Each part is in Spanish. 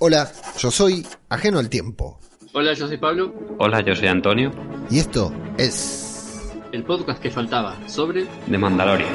Hola, yo soy Ajeno al Tiempo. Hola, yo soy Pablo, Hola, yo soy Antonio, Y esto es... el podcast que faltaba sobre de Mandalorian.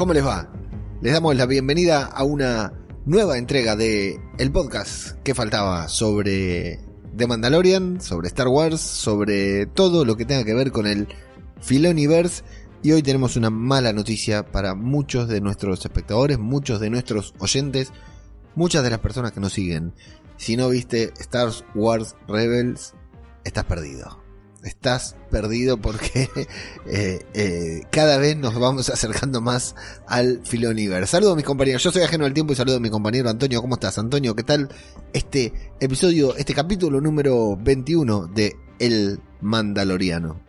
¿Cómo les va? Les damos la bienvenida a una nueva entrega de el podcast que faltaba sobre The Mandalorian, sobre Star Wars, sobre todo lo que tenga que ver con el Filoniverse. Y hoy tenemos una mala noticia para muchos de nuestros espectadores, muchos de nuestros oyentes, muchas de las personas que nos siguen. Si no viste Star Wars Rebels, estás perdido. Estás perdido porque eh, eh, cada vez nos vamos acercando más al Filoniverse. Saludos a mis compañeros, yo soy ajeno al tiempo y saludo a mi compañero Antonio. ¿Cómo estás, Antonio? ¿Qué tal este episodio, este capítulo número 21 de El Mandaloriano?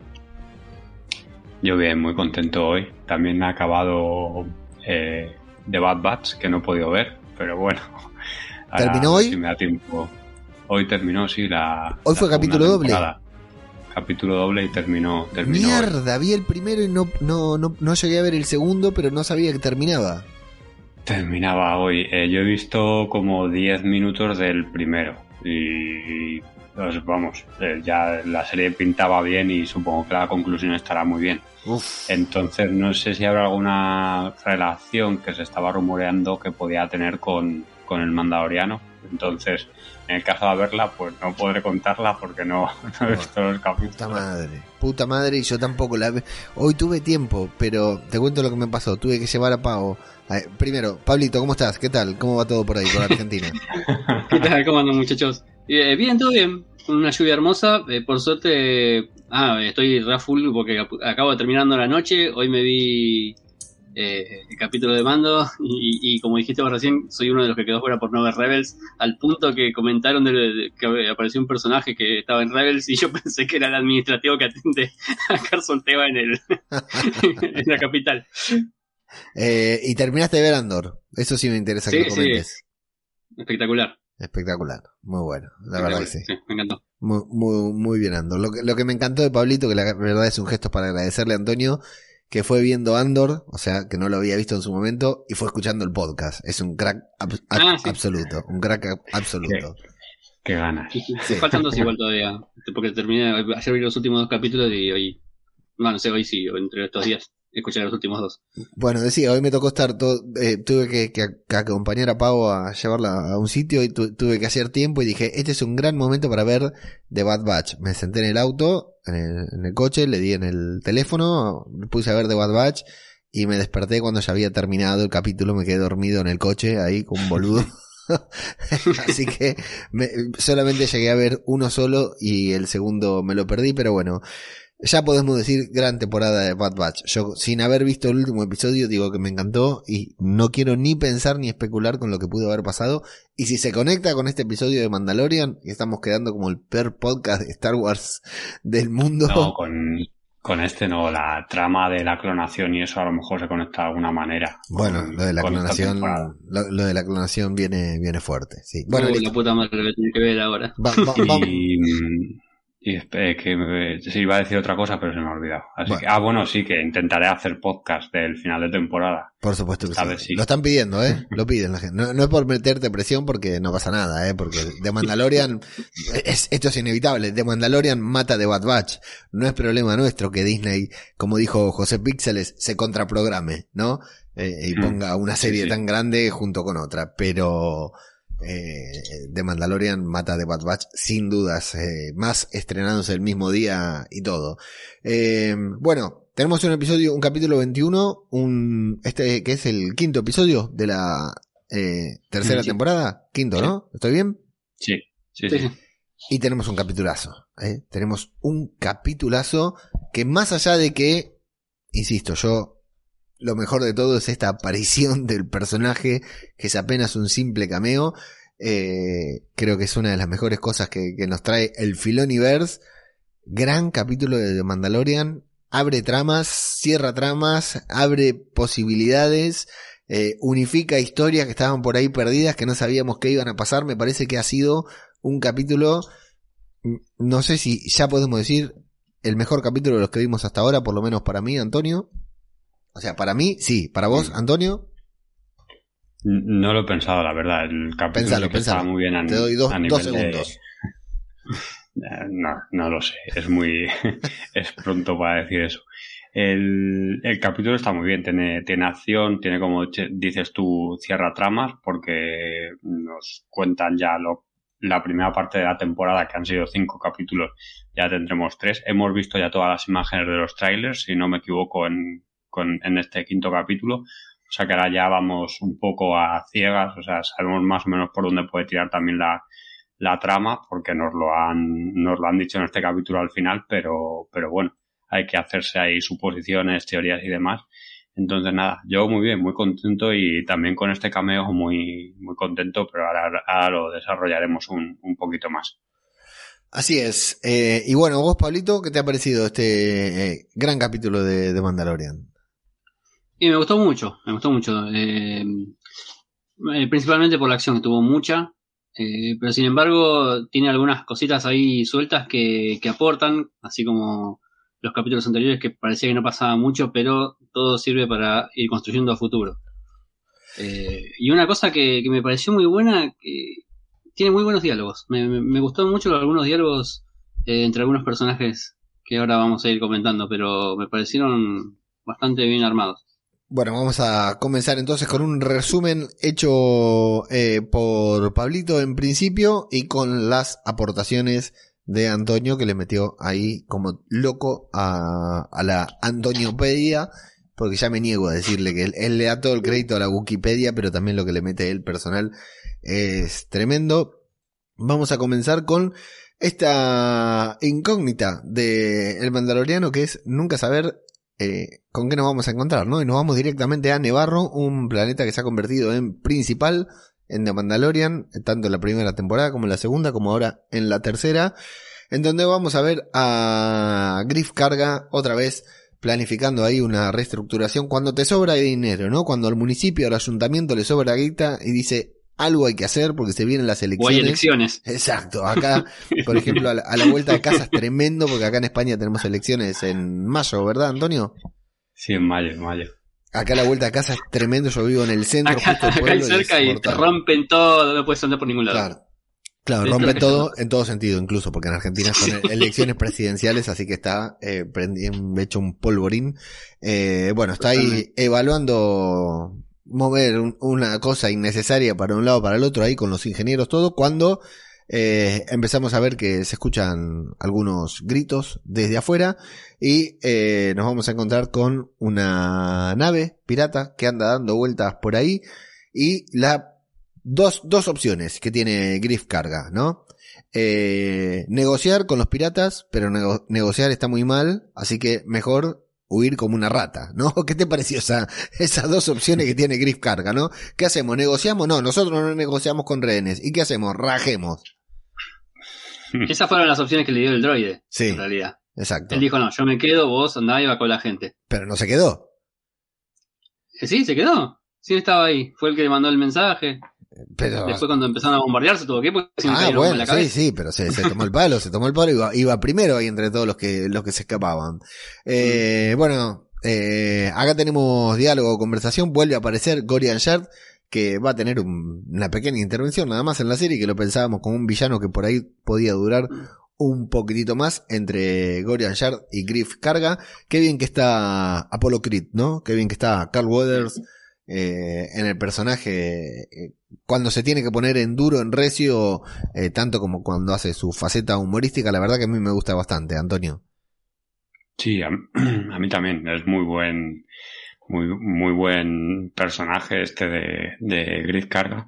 Yo bien, muy contento hoy. También ha acabado eh, The Bad Batch, que no he podido ver, pero bueno. Ahora, ¿Terminó hoy? Si me da tiempo. Hoy terminó, sí, la. Hoy fue capítulo doble. temporada. Capítulo doble y terminó. terminó. Mierda, vi el primero y no, no, no, no llegué a ver el segundo, pero no sabía que terminaba. Terminaba hoy. Eh, yo he visto como 10 minutos del primero. Y. pues, vamos, eh, ya la serie pintaba bien y supongo que la conclusión estará muy bien. Uf. Entonces no sé si habrá alguna relación que se estaba rumoreando que podía tener con, con el Mandaloriano. Entonces, en el caso de verla, pues no podré contarla porque no, no he visto los Puta capítulos. madre, puta madre, y yo tampoco la ve. Hoy tuve tiempo, pero te cuento lo que me pasó. Tuve que llevar a Pau. a- primero, Pablito, ¿cómo estás? ¿Qué tal? ¿Cómo va todo por ahí, por Argentina? ¿Qué tal? ¿Cómo andan muchachos? Eh, bien, todo bien. Con una lluvia hermosa. Eh, por suerte, ah, estoy re full porque acabo de terminando la noche. Hoy me vi eh, el capítulo de Mando y, y como dijiste vos recién, soy uno de los que quedó fuera por no ver Rebels. Al punto que comentaron de, de- que apareció un personaje que estaba en Rebels y yo pensé que era el administrativo que atiende a Carson Teva en, el, en la capital. Eh, y terminaste de ver Andor. Eso sí me interesa que Sí, lo sí. comentes. Espectacular. Espectacular, muy bueno, la verdad que sí. Espectacular. me encantó. Muy, muy, muy bien, Andor. Lo que, lo que me encantó de Pablito, que la verdad es un gesto para agradecerle a Antonio, que fue viendo Andor, o sea, que no lo había visto en su momento, y fue escuchando el podcast. Es un crack ab- Ah, sí. absoluto, un crack ab- absoluto. Qué ganas. Sí. Faltan dos igual todavía. Porque terminé, ayer vi los últimos dos capítulos y hoy, no, no sé, hoy sí, o entre estos días, escuché los últimos dos. Bueno, decía, hoy me tocó estar todo, eh, tuve que, que- que acompañar a Pau a llevarla a un sitio y tu- tuve que hacer tiempo y dije, este es un gran momento para ver The Bad Batch. Me senté en el auto, en el, en el coche, le di en el teléfono, me puse a ver The Bad Batch y me desperté cuando ya había terminado el capítulo, me quedé dormido en el coche ahí como un boludo. Así que me- solamente llegué a ver uno solo y el segundo me lo perdí, pero bueno, ya podemos decir gran temporada de Bad Batch. Yo, sin haber visto el último episodio, digo que me encantó y no quiero ni pensar ni especular con lo que pudo haber pasado. Y si se conecta con este episodio de Mandalorian, y estamos quedando como el peor podcast de Star Wars del mundo. No, con, Con este no, la trama de la clonación y eso a lo mejor se conecta de alguna manera. Bueno, lo de la clonación, lo, de la clonación viene, viene fuerte, sí. Bueno, la puta madre lo que ver ahora. y, y que se iba a decir otra cosa, pero se me ha olvidado. Así que, ah, bueno, sí, que intentaré hacer podcast del final de temporada. Por supuesto que sí. Lo están pidiendo, ¿eh? Lo piden la gente. No, es por meterte presión porque no pasa nada, ¿eh? Porque The Mandalorian, es, esto es inevitable. The Mandalorian mata de Bad Batch. No es problema nuestro que Disney, como dijo José Píxeles, se contraprograme, ¿no? Eh, y mm. ponga una serie tan grande junto con otra. Pero, eh, de Mandalorian mata de Bad Batch, sin dudas, eh, más estrenándose el mismo día y todo. Eh, bueno, tenemos un episodio, un capítulo 21, un, este que es el quinto episodio de la eh, tercera temporada, quinto, ¿no? ¿Estoy bien? Sí, sí, sí. Y tenemos un capitulazo, ¿eh? tenemos un capitulazo que más allá de que, insisto, yo lo mejor de todo es esta aparición del personaje, que es apenas un simple cameo. Eh, creo que es una de las mejores cosas que, nos trae el Filoniverse. Gran capítulo de The Mandalorian. Abre tramas, cierra tramas, abre posibilidades, eh, unifica historias que estaban por ahí perdidas, que no sabíamos qué iban a pasar. Me parece que ha sido un capítulo, no sé si ya podemos decir, el mejor capítulo de los que vimos hasta ahora, por lo menos para mí, Antonio. O sea, para mí, sí. Para vos, mm. Antonio. No lo he pensado, la verdad. El capítulo estaba muy bien Te doy dos, segundos. Eh, no, no lo sé. Es muy. es pronto para decir eso. El, el, capítulo está muy bien, tiene, tiene acción, tiene como dices tú, cierra tramas, porque nos cuentan ya lo, la primera parte de la temporada, que han sido cinco capítulos, ya tendremos tres. Hemos visto ya todas las imágenes de los trailers, si no me equivoco, en, con, en este quinto capítulo. O sea que ahora ya vamos un poco a ciegas, o sea, sabemos más o menos por dónde puede tirar también la, la trama, porque nos lo han, nos lo han dicho en este capítulo al final, pero, pero bueno, hay que hacerse ahí suposiciones, teorías y demás. Entonces nada, yo muy bien, muy contento y también con este cameo muy, muy contento, pero ahora, lo desarrollaremos un, un poquito más. Así es. Eh, y bueno, vos, Pablito, ¿qué te ha parecido este eh, gran capítulo de, de Mandalorian? Y me gustó mucho, me gustó mucho. Eh, eh, principalmente por la acción, que tuvo mucha. Eh, pero sin embargo, tiene algunas cositas ahí sueltas que, que, aportan, así como los capítulos anteriores que parecía que no pasaba mucho, pero todo sirve para ir construyendo a futuro. y una cosa que, que, me pareció muy buena, que tiene muy buenos diálogos. Me, me, gustó mucho algunos diálogos entre algunos personajes que ahora vamos a ir comentando, pero me parecieron bastante bien armados. Bueno, vamos a comenzar entonces con un resumen hecho eh, por Pablito en principio y con las aportaciones de Antonio que le metió ahí como loco a, a la Antoniopedia, porque ya me niego a decirle que él, le da todo el crédito a la Wikipedia, pero también lo que le mete él personal es tremendo. Vamos a comenzar con esta incógnita de El Mandaloriano que es nunca saber eh, con qué nos vamos a encontrar, ¿no? Y nos vamos directamente a Nevarro, un planeta que se ha convertido en principal en The Mandalorian, tanto en la primera temporada como en la segunda, como ahora en la tercera, en donde vamos a ver a Griff Carga otra vez planificando ahí una reestructuración cuando te sobra dinero, ¿no? Cuando al municipio, al ayuntamiento le sobra guita y dice, algo hay que hacer porque se vienen las elecciones. O hay elecciones. Exacto. Acá, por ejemplo, a la, vuelta de casa es tremendo porque acá en España tenemos elecciones en mayo, ¿verdad, Antonio? Sí, en mayo, en mayo. Acá la vuelta de casa es tremendo. Yo vivo en el centro, acá, justo acá cerca y, te rompen todo, no puedes andar por ningún lado. Claro. Claro, rompen todo en todo sentido, incluso porque en Argentina son elecciones presidenciales, así que está eh, hecho un polvorín. Eh, bueno, está ahí evaluando mover una cosa innecesaria para un lado para el otro ahí con los ingenieros todo cuando eh, empezamos a ver que se escuchan algunos gritos desde afuera y eh, nos vamos a encontrar con una nave pirata que anda dando vueltas por ahí y la dos, dos opciones que tiene Griff Carga, ¿no? Eh, negociar con los piratas, pero negociar está muy mal, así que mejor huir como una rata, ¿no? ¿Qué te pareció esa, esas dos opciones que tiene Griff Carga, ¿no? ¿Qué hacemos? ¿Negociamos? No, nosotros no negociamos con rehenes. ¿Y qué hacemos? Rajemos. Esas fueron las opciones que le dio el droide, sí. en realidad. exacto. Él dijo, no, yo me quedo, vos andá y va con la gente. Pero no se quedó. Eh, Sí, se quedó. Sí, estaba ahí. Fue el que le mandó el mensaje. Pero... Después cuando empezaron a bombardearse si no Ah, bueno, en la sí, cabeza. sí, pero se, se tomó el palo, se tomó el palo y iba, iba primero ahí entre todos los que, los que se escapaban. Eh, Bueno, eh, acá tenemos diálogo, conversación, vuelve a aparecer Gorian Shard, que va a tener un- una pequeña intervención nada más en la serie, que lo pensábamos como un villano que por ahí podía durar un poquitito más entre Gorian Shard y Griff Carga. Qué bien que está Apollo Creed, ¿no? Qué bien que está Carl Weathers eh, en el personaje. eh, cuando se tiene que poner en duro, en recio, eh, tanto como cuando hace su faceta humorística, la verdad que a mí me gusta bastante, Antonio. Sí, a, mí también. Es muy buen, muy, muy buen personaje este de, de Carga.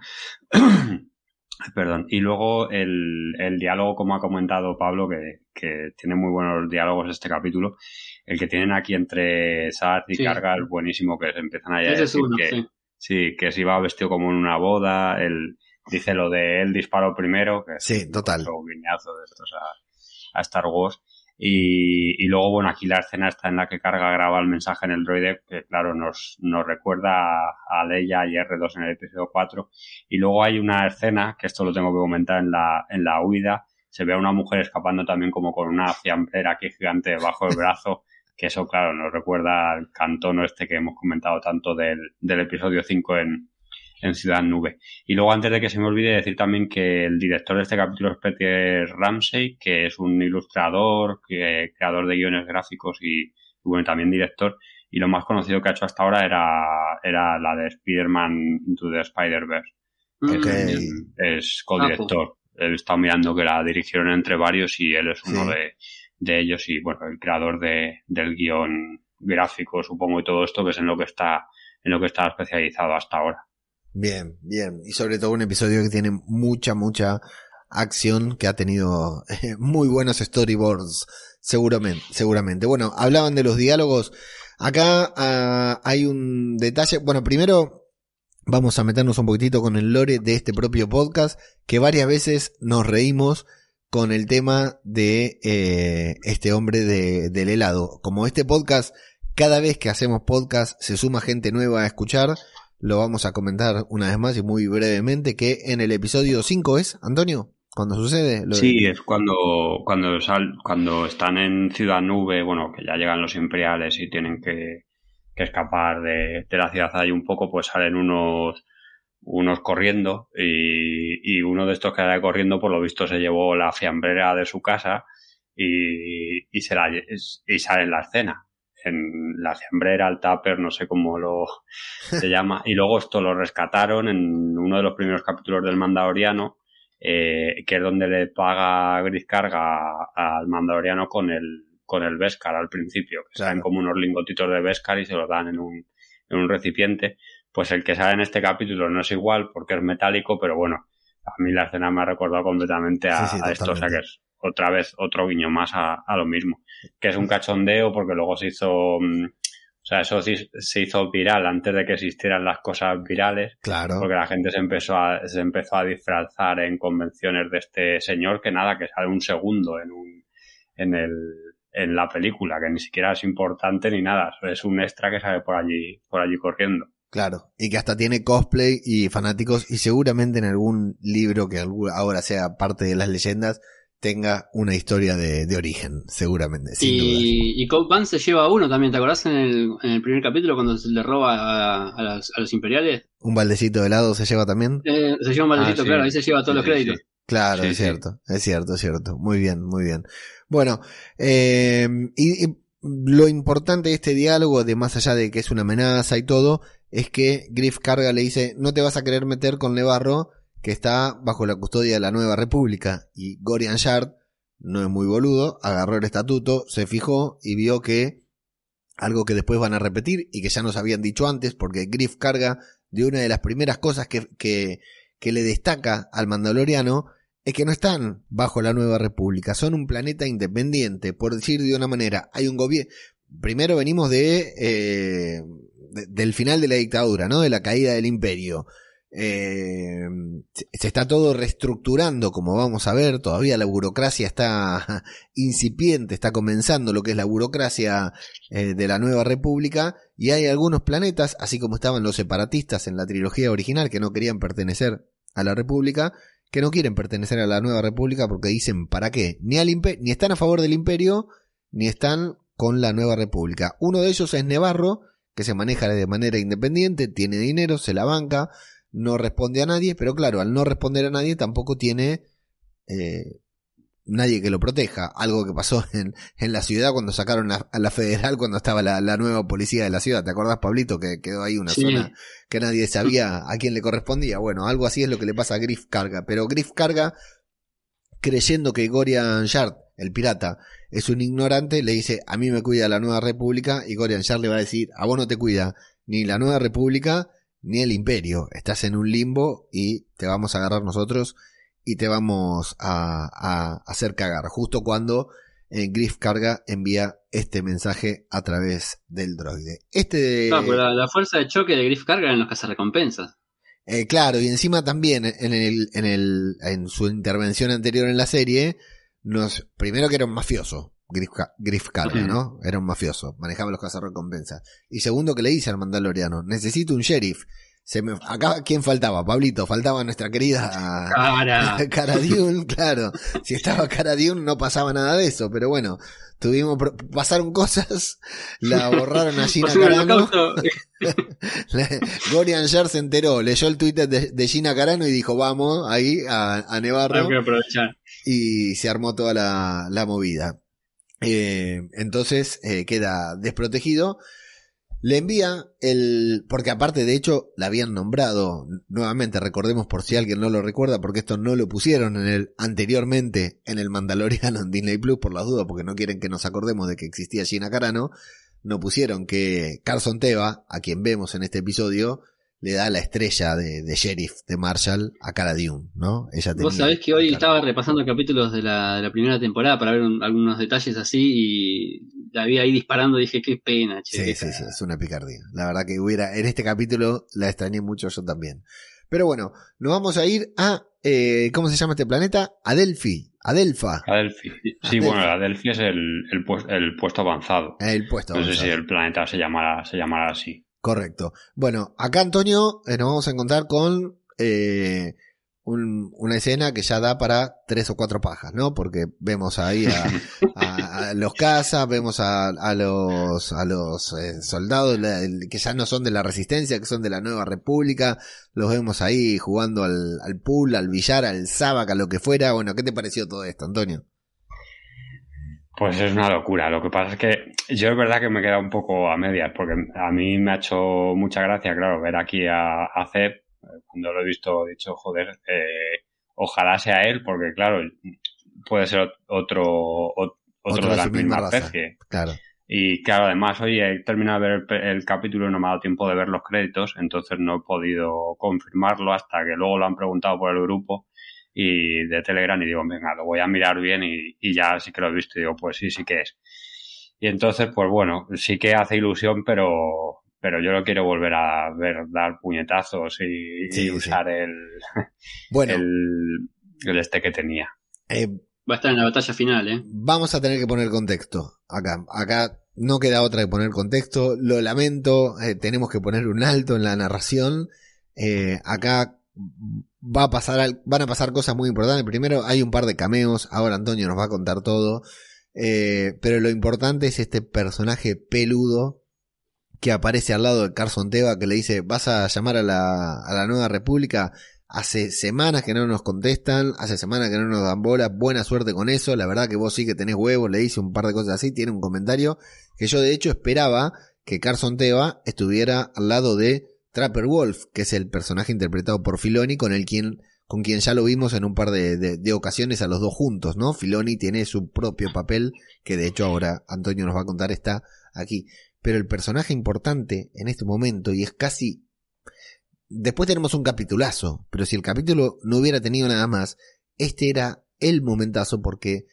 Perdón. Y luego el, el diálogo, como ha comentado Pablo, que, que tiene muy buenos diálogos este capítulo. El que tienen aquí entre Sart y Sí. Carga es buenísimo, que se empiezan a es decir uno, que, sí. sí, que se iba vestido como en una boda. Él dice lo de él disparó primero, que es Sí, total. otro guiñazo de estos a, a Star Wars. Y, y luego, bueno, aquí la escena está en la que carga graba el mensaje en el droide, que claro, nos, nos recuerda a, a Leia y R2 en el episodio 4. Y luego hay una escena, que esto lo tengo que comentar en la, en la huida, se ve a una mujer escapando también como con una fiambrera aquí gigante debajo del brazo, que eso, claro, nos recuerda al cantono este que hemos comentado tanto del, del episodio 5 en, en Ciudad Nube. Y luego, antes de que se me olvide, decir también que el director de este capítulo es Peter Ramsey, que es un ilustrador, que, creador de guiones gráficos y, y, bueno, también director. Y lo más conocido que ha hecho hasta ahora era, era la de Spider-Man Into the Spider-Verse. Mm, Ok. Es, es codirector. Él está mirando que la dirigieron entre varios y él es uno Sí. de, de ellos y, bueno, el creador de, del guion gráfico, supongo, y todo esto, que es en lo que está, en lo que está especializado hasta ahora. Bien, bien. Y sobre todo un episodio que tiene mucha, mucha acción, que ha tenido eh, muy buenos storyboards, seguramente, seguramente. Bueno, hablaban de los diálogos. Acá ah, hay un detalle. Bueno, primero vamos a meternos un poquitito con el lore de este propio podcast, que varias veces nos reímos con el tema de eh, este hombre de, del helado. Como este podcast, cada vez que hacemos podcast se suma gente nueva a escuchar, lo vamos a comentar una vez más y muy brevemente, que en el episodio 5 es, Antonio, cuando sucede. Lo de- Sí, es cuando, cuando, sal, cuando están en Ciudad Nube, bueno, que ya llegan los imperiales y tienen que, que escapar de, de la ciudad ahí un poco, pues salen unos, unos corriendo y, y uno de estos que sale corriendo, por lo visto, se llevó la fiambrera de su casa y, y, se la, y sale en la escena. En la fiambrera, el tupper, no sé cómo lo se llama. Y luego esto lo rescataron en uno de los primeros capítulos del Mandaloriano, eh, que es donde le paga Gris Carga al Mandaloriano con el, con el Beskar al principio, que Claro. salen como unos lingotitos de Beskar y se los dan en un, en un recipiente. Pues el que sale en este capítulo no es igual porque es metálico, pero bueno, a mí la escena me ha recordado completamente a, Sí, sí, a esto, o sea que es otra vez otro guiño más a, a lo mismo. Que es un cachondeo porque luego se hizo, mm, o sea, eso sí- se hizo viral antes de que existieran las cosas virales Claro. porque la gente se empezó a, se empezó a disfrazar en convenciones de este señor que nada, que sale un segundo en un, en el, en la película, que ni siquiera es importante ni nada, es un extra que sale por allí, por allí corriendo. Claro, y que hasta tiene cosplay y fanáticos y seguramente en algún libro que ahora sea parte de las leyendas tenga una historia de, de origen, seguramente, sin. Y, y Cobb se lleva a uno también, ¿te acordás en el, en el primer capítulo cuando se le roba a, a las- a los imperiales? ¿Un baldecito de helado se lleva también? Eh, se lleva un maldito, Ah, sí. claro, ahí se lleva todos Sí, los créditos. sí. Claro, Sí, es sí. cierto, es cierto, es cierto. Muy bien, muy bien. Bueno, eh, y, y lo importante de este diálogo, de más allá de que es una amenaza y todo, es que Griff Carga le dice, no te vas a querer meter con Nevarro, que está bajo la custodia de la Nueva República. Y Gorian Shard, no es muy boludo, agarró el estatuto, se fijó y vio que algo que después van a repetir y que ya nos habían dicho antes, porque Griff Carga, de una de las primeras cosas que, que, que le destaca al Mandaloriano, es que no están bajo la nueva república, son un planeta independiente, por decir de una manera, hay un gobierno, primero venimos de, eh, de- del final de la dictadura, ¿no? De la caída del imperio. Eh, se está todo reestructurando, como vamos a ver. Todavía la burocracia está incipiente, está comenzando lo que es la burocracia eh, de la nueva república. Y hay algunos planetas, así como estaban los separatistas en la trilogía original, que no querían pertenecer a la república, que no quieren pertenecer a la nueva república porque dicen, ¿para qué? Ni, al ni están a favor del imperio, ni están con la nueva república. Uno de ellos es Nevarro, que se maneja de manera independiente, tiene dinero, se la banca, no responde a nadie, pero claro, al no responder a nadie tampoco tiene eh, nadie que lo proteja. Algo que pasó en, en la ciudad cuando sacaron a, la federal, cuando estaba la, nueva policía de la ciudad. ¿Te acordás, Pablito, que quedó ahí una zona que nadie sabía a quién le correspondía? Bueno, algo así es lo que le pasa a Griff Carga. Pero Griff Carga, creyendo que Gorian Shard, el pirata, es un ignorante, le dice, a mí me cuida la nueva república, y Gorian Shard le va a decir, a vos no te cuida ni la nueva república, ni el imperio. Estás en un limbo y te vamos a agarrar nosotros y te vamos a, hacer cagar. Justo cuando eh, Griff Carga envía este mensaje a través del droide. Este la, fuerza de choque de Griff Carga en los cazarrecompensas. Eh, claro, y encima también en, el, en, el, en su intervención anterior en la serie, nos, primero que era un mafioso, Griff, Carga, ¿no? Era un mafioso, manejaba los cazarrecompensas. Y segundo que le dice al mandaloriano, necesito un sheriff. Se me, acá, ¿quién faltaba? Pablito, faltaba nuestra querida Cara. Cara Dune, claro. Si estaba Cara Dune no pasaba nada de eso, pero bueno, tuvimos, pasaron cosas, la borraron a Gina Carano. Gorian Jar se enteró, leyó el Twitter de, Gina Carano y dijo, vamos, ahí, a, a Nevarro. Y se armó toda la, la movida. Eh, entonces eh, queda desprotegido. Le envía el. Porque aparte, de hecho, la habían nombrado. Nuevamente, recordemos por si alguien no lo recuerda, porque esto no lo pusieron en el anteriormente en el Mandaloriano en Disney Plus, por las dudas, porque no quieren que nos acordemos de que existía Gina Carano. No pusieron que Carson Teva, a quien vemos en este episodio, le da la estrella de, sheriff de Marshall a Cara Dune, ¿no? Ella Vos sabés que hoy estaba repasando capítulos de la, primera temporada para ver algunos detalles así y la vi ahí disparando y dije, qué pena, che. Sí, sí, sí, es una picardía. La verdad que hubiera, en este capítulo la extrañé mucho yo también. Pero bueno, nos vamos a ir a, eh, ¿cómo se llama este planeta? Adelphi. Adelfa. Adelphi. Sí, bueno, Adelphi es el, el, puesto avanzado. El puesto avanzado. No sé si el planeta se llamará, se llamará así. Correcto. Bueno, acá Antonio eh, nos vamos a encontrar con eh, una escena que ya da para tres o cuatro pajas, ¿no? Porque vemos ahí a, los cazas, vemos a, los, a los eh, soldados que ya no son de la resistencia, que son de la nueva república, los vemos ahí jugando al, al pool, al billar, al sabac, a lo que fuera. Bueno, ¿qué te pareció todo esto, Antonio? Pues es una locura. Lo que pasa es que yo es verdad que me he quedado un poco a medias, porque a mí me ha hecho mucha gracia, claro, ver aquí a, a Zeb. Cuando lo he visto, he dicho, joder, eh, ojalá sea él, porque claro, puede ser otro, otro, de la misma especie. Claro. Y claro, además, hoy he terminado de ver el, el, capítulo y no me ha dado tiempo de ver los créditos, entonces no he podido confirmarlo hasta que luego lo han preguntado por el grupo y de Telegram y digo, venga, lo voy a mirar bien y, ya sí que lo he visto y digo, pues sí, sí que es. Y entonces, pues bueno, sí que hace ilusión, pero, pero yo lo quiero volver a ver dar puñetazos y, usar el, bueno, el, este que tenía. Eh, Va a estar en la batalla final, ¿eh? Vamos a tener que poner contexto acá. Acá no queda otra que poner contexto. Lo lamento, eh, tenemos que poner un alto en la narración. Eh, acá va a pasar, van a pasar cosas muy importantes. Primero hay un par de cameos, ahora Antonio nos va a contar todo. Eh, pero lo importante es este personaje peludo que aparece al lado de Carson Teva que le dice, vas a llamar a la, a la nueva república. Hace semanas que no nos contestan, hace semanas que no nos dan bola, buena suerte con eso, la verdad que vos sí que tenés huevos, le dice un par de cosas así, tiene un comentario que yo de hecho esperaba que Carson Teva estuviera al lado de Trapper Wolf, que es el personaje interpretado por Filoni, con el quien, con quien ya lo vimos en un par de, de, ocasiones a los dos juntos, ¿no? Filoni tiene su propio papel, que de hecho ahora Antonio nos va a contar, está aquí. Pero el personaje importante en este momento, y es casi... Después tenemos un capitulazo, pero si el capítulo no hubiera tenido nada más, este era el momentazo porque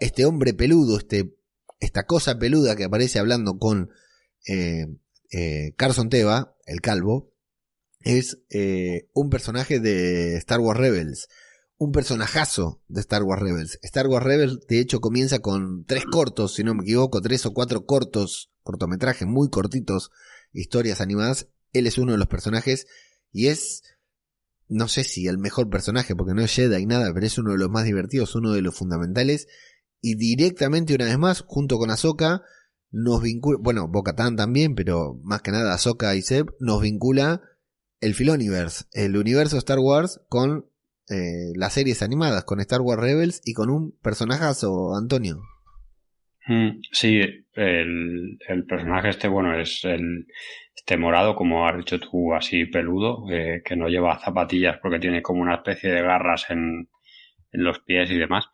este hombre peludo, este, esta cosa peluda que aparece hablando con eh, eh, Carson Teva, el calvo, es eh, un personaje de Star Wars Rebels. Un personajazo de Star Wars Rebels. Star Wars Rebels, de hecho, comienza con tres cortos, si no me equivoco, tres o cuatro cortos, cortometrajes muy cortitos, historias animadas. Él es uno de los personajes y es, no sé si el mejor personaje, porque no es Jedi y nada, pero es uno de los más divertidos, uno de los fundamentales. Y directamente, una vez más, junto con Ahsoka, nos vincula, bueno, Bocatán también, pero más que nada Ahsoka y Seb, nos vincula el Filoniverse, el universo Star Wars con eh, las series animadas, con Star Wars Rebels y con un personajazo, Antonio. Mm, sí, el, el, personaje este, bueno, es el este morado, como has dicho tú, así peludo, eh, que no lleva zapatillas porque tiene como una especie de garras en, en los pies y demás.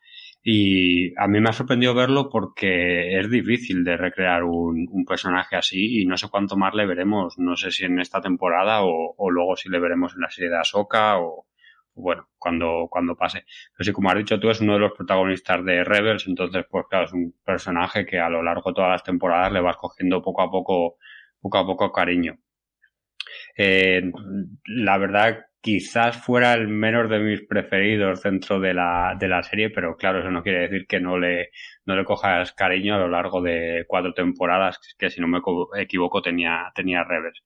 Y a mí me ha sorprendido verlo porque es difícil de recrear un, personaje así y no sé cuánto más le veremos, no sé si en esta temporada o, o luego si le veremos en la serie de Ahsoka o, bueno, cuando, cuando pase. Pero sí, como has dicho tú, es uno de los protagonistas de Rebels, entonces, pues claro, es un personaje que a lo largo de todas las temporadas le vas cogiendo poco a poco, poco a poco cariño. Eh, la verdad quizás fuera el menos de mis preferidos dentro de la, de la serie, pero claro, eso no quiere decir que no le, cojas cariño a lo largo de cuatro temporadas, que si no me equivoco tenía, tenía Rebels.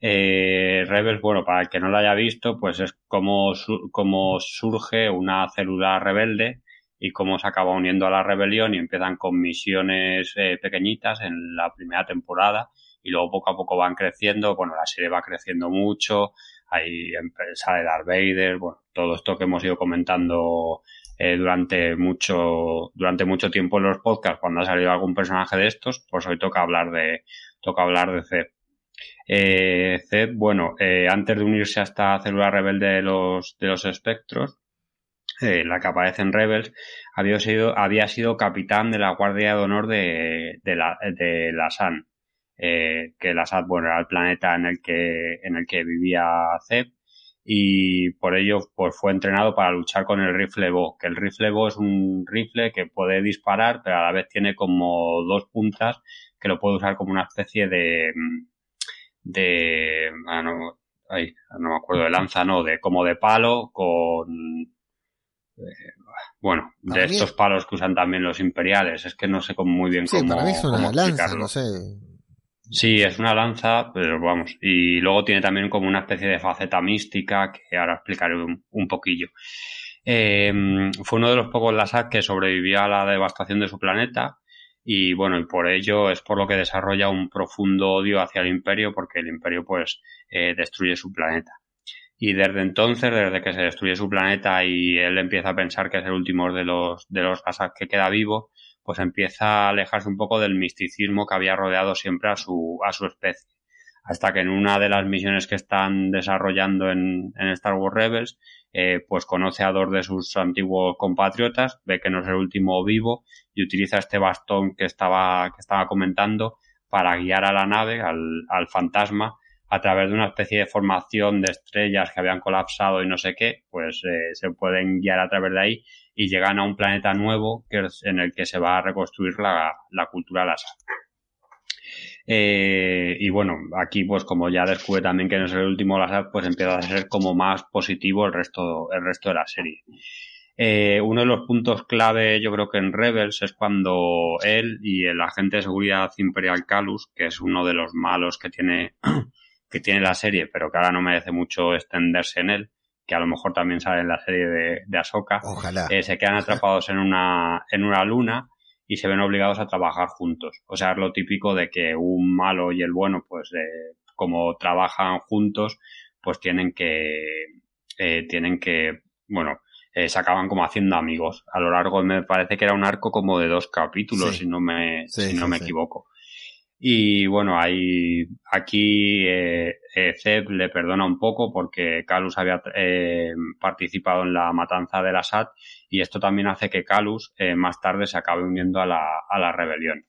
Eh, bueno, para el que no lo haya visto, pues es como, como surge una célula rebelde y cómo se acaba uniendo a la rebelión y empiezan con misiones eh, pequeñitas en la primera temporada y luego poco a poco van creciendo, bueno, la serie va creciendo mucho, hay sale Darth Vader, bueno, todo esto que hemos ido comentando eh, durante mucho durante mucho tiempo en los podcasts cuando ha salido algún personaje de estos, pues hoy toca hablar de toca hablar de Zed. Eh, Zed, bueno, eh, antes de unirse a esta célula rebelde de los de los espectros, eh, la que aparece en Rebels, había sido, había sido capitán de la Guardia de Honor de, de la, de la SAN eh, que la SAT, bueno, era el planeta en el que, en el que vivía Zeb y por ello pues fue entrenado para luchar con el rifle Bo, que el rifle Bo es un rifle que puede disparar, pero a la vez tiene como dos puntas que lo puede usar como una especie de de ah, no, ay, no me acuerdo de lanza, no, de como de palo con eh, bueno, de estos palos que usan también los imperiales, es que no sé cómo muy bien sí, cómo, para mí es una cómo lanza, no sé. Sí, es una lanza, pero vamos. Y luego tiene también como una especie de faceta mística que ahora explicaré un, un poquillo. Eh, fue uno de los pocos Lasat que sobrevivió a la devastación de su planeta y bueno, y por ello es por lo que desarrolla un profundo odio hacia el imperio porque el imperio pues eh, destruye su planeta. Y desde entonces, desde que se destruye su planeta y él empieza a pensar que es el último de los, de los que queda vivo, pues empieza a alejarse un poco del misticismo que había rodeado siempre a su, a su especie. Hasta que en una de las misiones que están desarrollando en, en Star Wars Rebels, eh, pues conoce a dos de sus antiguos compatriotas, ve que no es el último vivo y utiliza este bastón que estaba, que estaba comentando para guiar a la nave, al, al fantasma, a través de una especie de formación de estrellas que habían colapsado y no sé qué, pues eh, se pueden guiar a través de ahí y llegan a un planeta nuevo que en el que se va a reconstruir la, la cultura Lhasa. Eh, y bueno, aquí pues como ya descubre también que no es el último Lhasa, pues empieza a ser como más positivo el resto, el resto de la serie. Eh, uno de los puntos clave, yo creo que en Rebels, es cuando él y el agente de seguridad Imperial Calus, que es uno de los malos que tiene, que tiene la serie, pero que ahora no merece mucho extenderse en él, que a lo mejor también sale en la serie de, de Ahsoka, Ojalá. eh, se quedan atrapados en una, en una luna y se ven obligados a trabajar juntos. O sea, es lo típico de que un malo y el bueno, pues eh, como trabajan juntos, pues tienen que, eh, tienen que, bueno, eh, se acaban como haciendo amigos. A lo largo, me parece que era un arco como de dos capítulos, Sí. si no me, Sí, si no sí, me equivoco. Y bueno, ahí, aquí eh, eh, Zeb le perdona un poco porque Calus había eh, participado en la matanza de la SAT y esto también hace que Calus eh, más tarde se acabe uniendo a la, a la rebelión.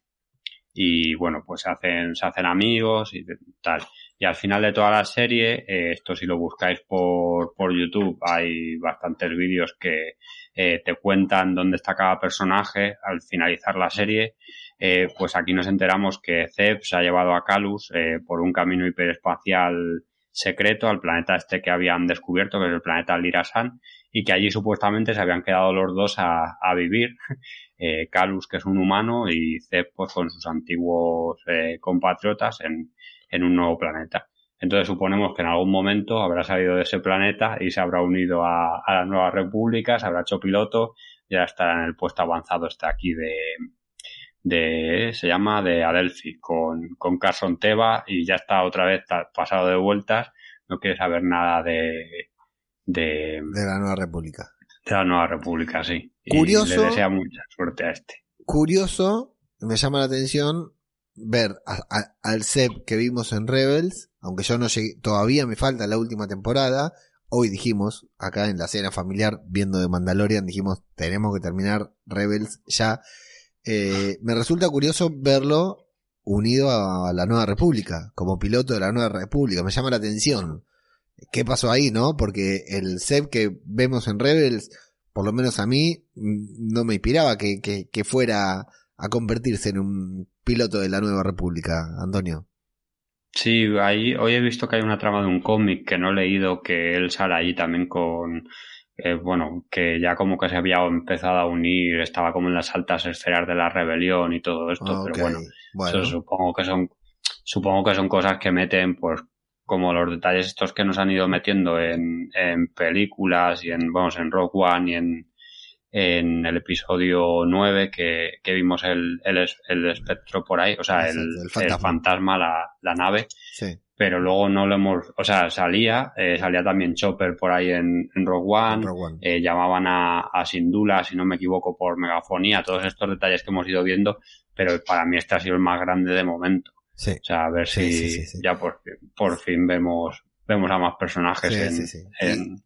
Y bueno, pues se hacen, se hacen amigos y tal. Y al final de toda la serie, eh, esto si lo buscáis por, por YouTube, hay bastantes vídeos que eh, te cuentan dónde está cada personaje al finalizar la serie. Eh, pues aquí nos enteramos que Zeb se ha llevado a Calus eh, por un camino hiperespacial secreto al planeta este que habían descubierto, que es el planeta Lirasan, y que allí supuestamente se habían quedado los dos a, vivir. Eh, Calus, que es un humano, y Zeb, pues, con sus antiguos eh, compatriotas en, en un nuevo planeta. Entonces suponemos que en algún momento habrá salido de ese planeta y se habrá unido a, a la nueva república, se habrá hecho piloto, ya estará en el puesto avanzado está aquí de, de se llama de Adelphi con, con Carson Teva y ya está otra vez pasado de vueltas, no quiere saber nada de, de, de la nueva república. De la nueva república, sí. Curioso. Y le desea mucha suerte a este. Curioso, me llama la atención ver al Seb que vimos en Rebels, aunque yo no llegué, todavía me falta la última temporada. Hoy dijimos, acá en la cena familiar, viendo de Mandalorian, dijimos, tenemos que terminar Rebels ya. Eh, me resulta curioso verlo unido a la Nueva República, como piloto de la Nueva República. Me llama la atención. ¿Qué pasó ahí, no? Porque el Seb que vemos en Rebels, por lo menos a mí, no me inspiraba que, que, que fuera a convertirse en un piloto de la Nueva República, Antonio. Sí, ahí, hoy he visto que hay una trama de un cómic que no he leído, que él sale allí también con, eh, bueno, que ya como que se había empezado a unir, estaba como en las altas esferas de la rebelión y todo esto, pero bueno, Eso supongo que son, supongo que son cosas que meten, pues, como los detalles estos que nos han ido metiendo en, en películas y en, vamos, en Rock One y en, en el episodio 9 que, que vimos el, el, el, espectro por ahí, o sea, el, el, fantasma, la, la, nave. Sí. Pero luego no lo hemos, o sea, salía, eh, salía también Chopper por ahí en, en Rogue One, Eh, llamaban a, a Sindula, si no me equivoco, por megafonía, todos estos detalles que hemos ido viendo, pero para mí este ha sido el más grande de momento. Sí. O sea, a ver si ya por, por fin vemos, vemos a más personajes en, en,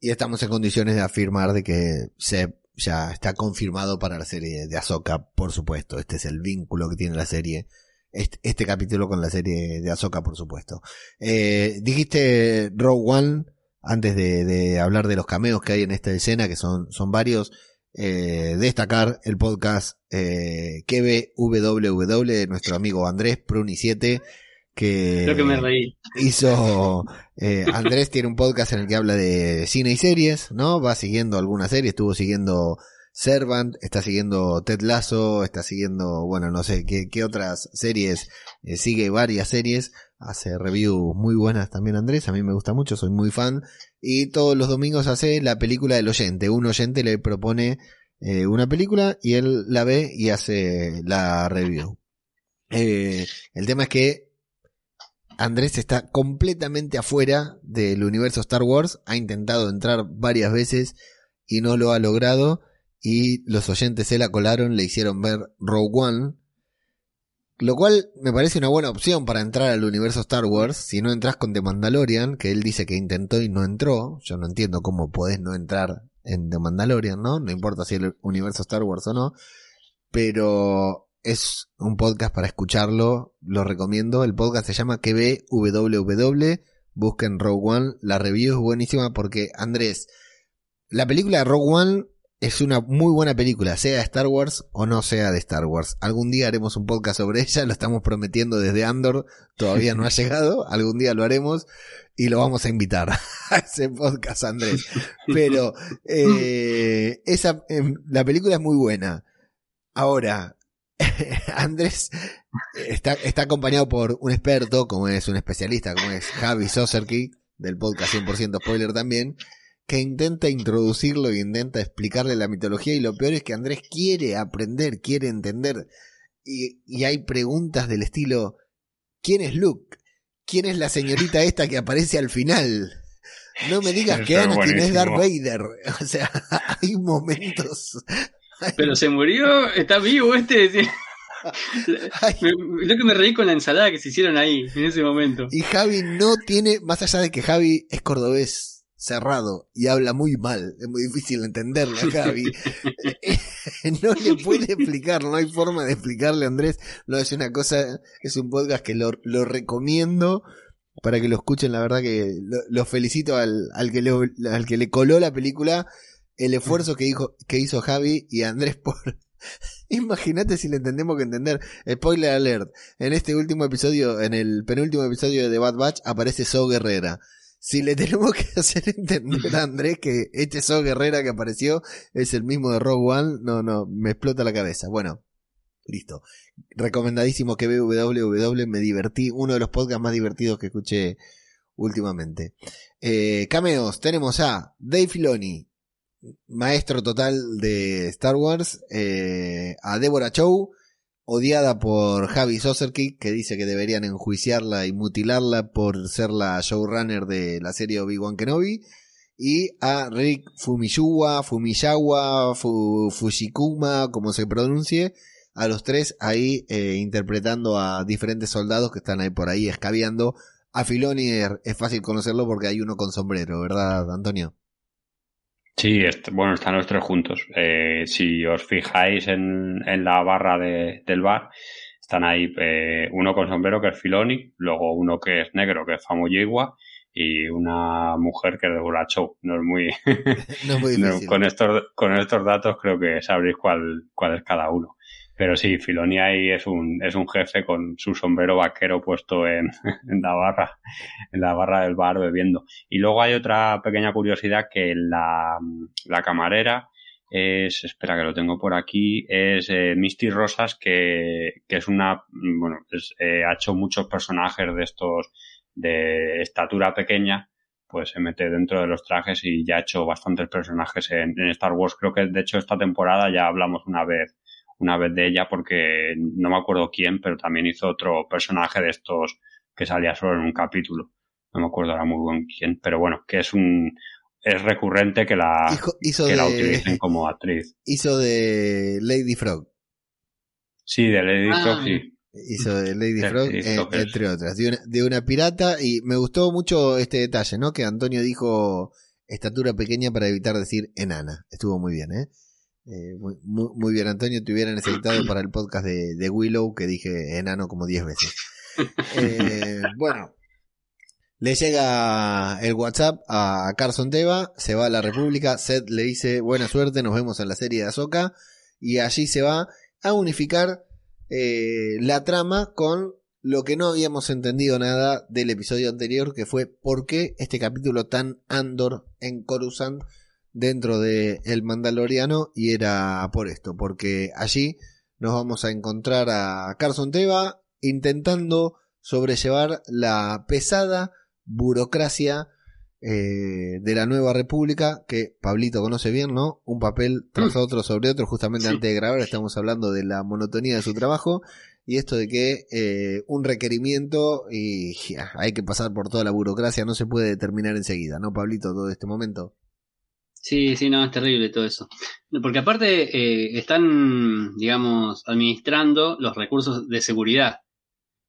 y estamos en condiciones de afirmar de que se ya está confirmado para la serie de Ahsoka, por supuesto. Este es el vínculo que tiene la serie. Este, capítulo con la serie de Ahsoka, por supuesto. Eh, dijiste Rogue One, antes de, hablar de los cameos que hay en esta escena, que son, son varios. Eh, destacar el podcast eh, KBWW de nuestro amigo Andrés Pruni7 que, que me reí. hizo eh, Andrés tiene un podcast en el que habla de cine y series, ¿no? Va siguiendo algunas series, estuvo siguiendo Servant, está siguiendo Ted Lasso, está siguiendo, bueno, no sé qué, otras series, eh, sigue varias series, hace reviews muy buenas también Andrés, a mí me gusta mucho, soy muy fan, y todos los domingos hace la película del oyente, un oyente le propone eh, una película y él la ve y hace la review. el tema es que Andrés está completamente afuera del universo Star Wars, ha intentado entrar varias veces y no lo ha logrado y los oyentes se la colaron, le hicieron ver Rogue One, lo cual me parece una buena opción para entrar al universo Star Wars. Si no entras con The Mandalorian, que él dice que intentó y no entró, yo no entiendo cómo podés no entrar en The Mandalorian, ¿no? No importa si el universo Star Wars o no. Pero es un podcast para escucharlo, lo recomiendo. El podcast se llama KBWW. Busquen Rogue One. La review es buenísima porque, Andrés, la película de Rogue One es una muy buena película, sea de Star Wars o no sea de Star Wars. Algún día haremos un podcast sobre ella, lo estamos prometiendo desde Andor, todavía no ha llegado, algún día lo haremos y lo vamos a invitar a ese podcast, Andrés. Pero eh, esa, em, la película es muy buena. Ahora, Andrés está, está acompañado por un experto, como es un especialista, como es Javi Soserki, del podcast 100% Spoiler también, que intenta introducirlo y intenta explicarle la mitología y lo peor es que Andrés quiere aprender, quiere entender y, y hay preguntas del estilo ¿Quién es Luke? ¿Quién es la señorita esta que aparece al final? No me digas que Anakin es Darth Vader. O sea, hay momentos pero se murió, está vivo este. Lo que me reí con la ensalada que se hicieron ahí, en ese momento. Y Javi no tiene, más allá de que Javi es cordobés cerrado y habla muy mal, es muy difícil entenderle a Javi. no le puede explicar, no hay forma de explicarle, Andrés. No es una cosa, es un podcast que lo, lo recomiendo para que lo escuchen. La verdad que lo, felicito al, al, que le, al que le coló la película el esfuerzo que, dijo, que hizo Javi y Andrés por, Imagínate si le entendemos que entender. Spoiler alert. En este último episodio, en el penúltimo episodio de The Bad Batch, aparece So Guerrera. Si le tenemos que hacer entender a Andrés que este So Guerrera que apareció es el mismo de Rogue One, no, no, me explota la cabeza. Bueno, listo. Recomendadísimo que www, me divertí. Uno de los podcasts más divertidos que escuché últimamente. Eh, cameos, tenemos a Dave Filoni, maestro total de Star Wars, eh, a Deborah Chow, odiada por Javi Soserkick, que dice que deberían enjuiciarla y mutilarla por ser la showrunner de la serie Obi-Wan Kenobi, y a Rick Fumiyawa, Fumiyawa, Fushikuma, como se pronuncie, a los tres ahí eh, interpretando a diferentes soldados que están ahí por ahí escabeando. A Filoni es fácil conocerlo porque hay uno con sombrero, ¿verdad, Antonio? Sí, bueno, están los tres juntos. Eh, si os fijáis en, en la barra de, del bar, están ahí eh, uno con sombrero que es Filoni, luego uno que es negro que es Famuyigua y una mujer que es de Show. No es muy, no es muy difícil. con estos con estos datos creo que sabréis cuál cuál es cada uno. Pero sí, Filoni ahí es un, es un jefe con su sombrero vaquero puesto en, en, la barra, en la barra del bar bebiendo. Y luego hay otra pequeña curiosidad que la, la camarera es, espera que lo tengo por aquí, es eh, Misty Rosas, que, que es una, bueno, eh, ha hecho muchos personajes de estos de estatura pequeña, pues se mete dentro de los trajes y ya ha hecho bastantes personajes en, en Star Wars. Creo que de hecho esta temporada ya hablamos una vez una vez de ella porque no me acuerdo quién, pero también hizo otro personaje de estos que salía solo en un capítulo. No me acuerdo ahora muy bien quién, pero bueno, que es un es recurrente que la que la utilicen como actriz. Hizo de Lady Frog. Sí, de Lady ah. Frog, sí. Hizo de Lady Frog, eh, entre otras, de una, de una pirata y me gustó mucho este detalle, ¿no? Que Antonio dijo estatura pequeña para evitar decir enana. Estuvo muy bien, ¿eh? Eh, muy, muy, bien, Antonio, te hubiera necesitado para el podcast de, Willow, que dije enano como 10 veces. Eh, bueno, le llega el WhatsApp a Carson Teva, se va a la República, Seth le dice buena suerte, nos vemos en la serie de Azoka, y allí se va a unificar eh, la trama con lo que no habíamos entendido nada del episodio anterior, que fue por qué este capítulo tan Andor en Coruscant dentro de El Mandaloriano y era por esto, porque allí nos vamos a encontrar a Carson Teva intentando sobrellevar la pesada burocracia eh, de la nueva república que Pablito conoce bien, ¿no? Un papel tras mm. otro sobre otro, justamente antes de grabar estamos hablando de la monotonía de su trabajo y esto de que eh, un requerimiento y hay que pasar por toda la burocracia, no se puede determinar enseguida, ¿no, Pablito, todo este momento? Sí, sí, no, es terrible todo eso. Porque aparte eh, están, digamos, administrando los recursos de seguridad,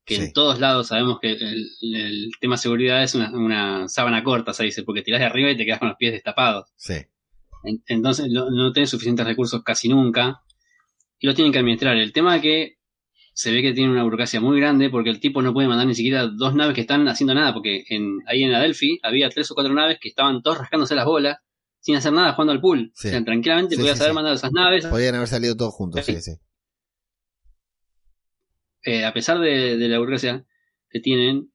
que en todos lados sabemos que el, tema seguridad es una, sábana corta, se dice, porque tirás de arriba y te quedas con los pies destapados. Sí. entonces no, no tenés suficientes recursos casi nunca y lo tienen que administrar. El tema es que se ve que tiene una burocracia muy grande porque el tipo no puede mandar ni siquiera dos naves que están haciendo nada, porque en, ahí en Adelphi había tres o cuatro naves que estaban todos rascándose las bolas sin hacer nada jugando al pool. O sea, tranquilamente podías haber mandado esas naves. Podían haber salido todos juntos, sí, sí. Eh, a pesar de, la burocracia que tienen,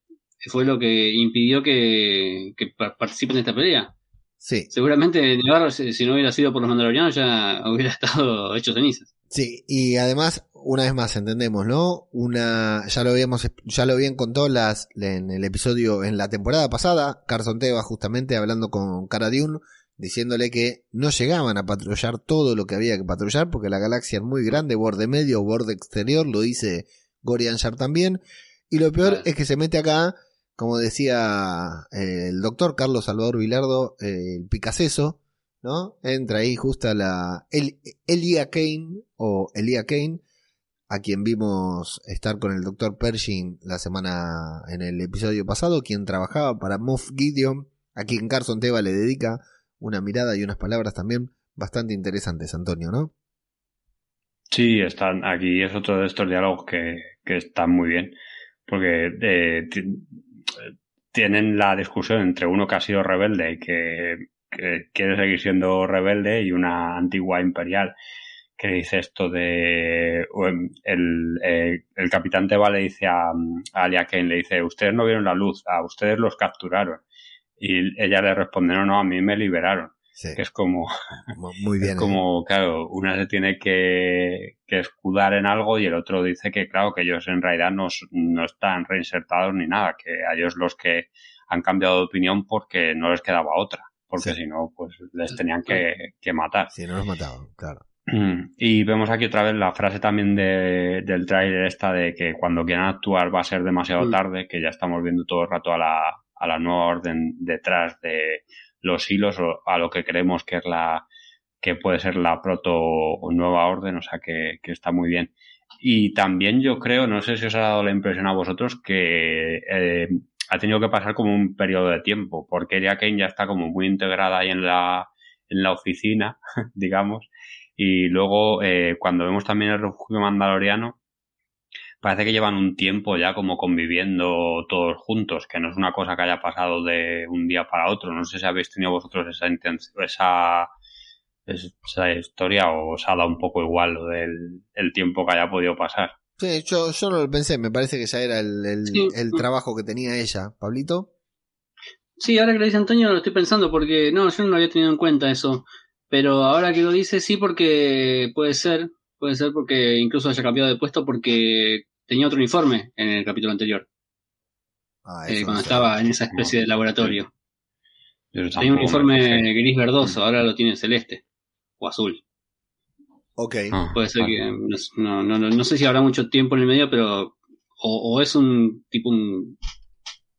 fue lo que impidió que, participen en esta pelea. Sí. Seguramente Nevarro, si no hubiera sido por los mandalorianos, ya hubiera estado hecho cenizas. Sí, y además, una vez más, entendemos, ¿no? Una, ya lo habíamos, ya lo habían contado las, en el episodio, en la temporada pasada, Carson Teva justamente hablando con Cara Dune, diciéndole que no llegaban a patrullar todo lo que había que patrullar porque la galaxia es muy grande, borde medio, borde exterior, lo dice Gorian Shar también. Y lo peor es que se mete acá, como decía eh, el doctor Carlos Salvador Vilardo, eh, el Picaceso, ¿no? Entra ahí justo la el, Elia Kane o Elia Kane, a quien vimos estar con el doctor Pershing la semana en el episodio pasado, quien trabajaba para Moff Gideon, a quien Carson Teva le dedica una mirada y unas palabras también bastante interesantes, Antonio, ¿no? Sí, están aquí, es otro de estos diálogos que, que están muy bien, porque eh, tienen la discusión entre uno que ha sido rebelde y que, quiere seguir siendo rebelde y una antigua imperial que dice esto de el, eh, el capitán Teba le dice a, a Alia Kane, le dice, ustedes no vieron la luz, a ustedes los capturaron. Y ella le responde, no, no, a mí me liberaron. Que es como, muy bien, como, claro, una se tiene que, que, escudar en algo y el otro dice que, claro, que ellos en realidad no, no están reinsertados ni nada, que a ellos los que han cambiado de opinión porque no les quedaba otra, porque si no, pues les tenían que, que matar. Si no los mataban, claro. Y vemos aquí otra vez la frase también de, del trailer esta de que cuando quieran actuar va a ser demasiado mm. tarde, que ya estamos viendo todo el rato a la, a la nueva orden detrás de los hilos o a lo que creemos que es la que puede ser la proto nueva orden, o sea que, que está muy bien. Y también yo creo, no sé si os ha dado la impresión a vosotros, que eh, ha tenido que pasar como un periodo de tiempo, porque Eria Kane ya está como muy integrada ahí en la, en la oficina, digamos, y luego eh, cuando vemos también el refugio mandaloriano, parece que llevan un tiempo ya como conviviendo todos juntos, que no es una cosa que haya pasado de un día para otro. No sé si habéis tenido vosotros esa esa, esa historia o os ha dado un poco igual lo del el tiempo que haya podido pasar. Sí, yo, yo no lo pensé, me parece que ya era el, el, trabajo que tenía ella. ¿Pablito? Sí, ahora que lo dice Antonio lo estoy pensando porque no, yo no lo había tenido en cuenta eso. Pero ahora que lo dice, sí, porque puede ser, puede ser porque incluso haya cambiado de puesto porque tenía otro uniforme en el capítulo anterior. Ah, eh, cuando estaba en esa especie de laboratorio. Tenía un uniforme gris verdoso, ahora lo tiene celeste o azul. Ok. Ah, Puede ser que. No, no, no, sé si habrá mucho tiempo en el medio, pero. O, es un tipo un,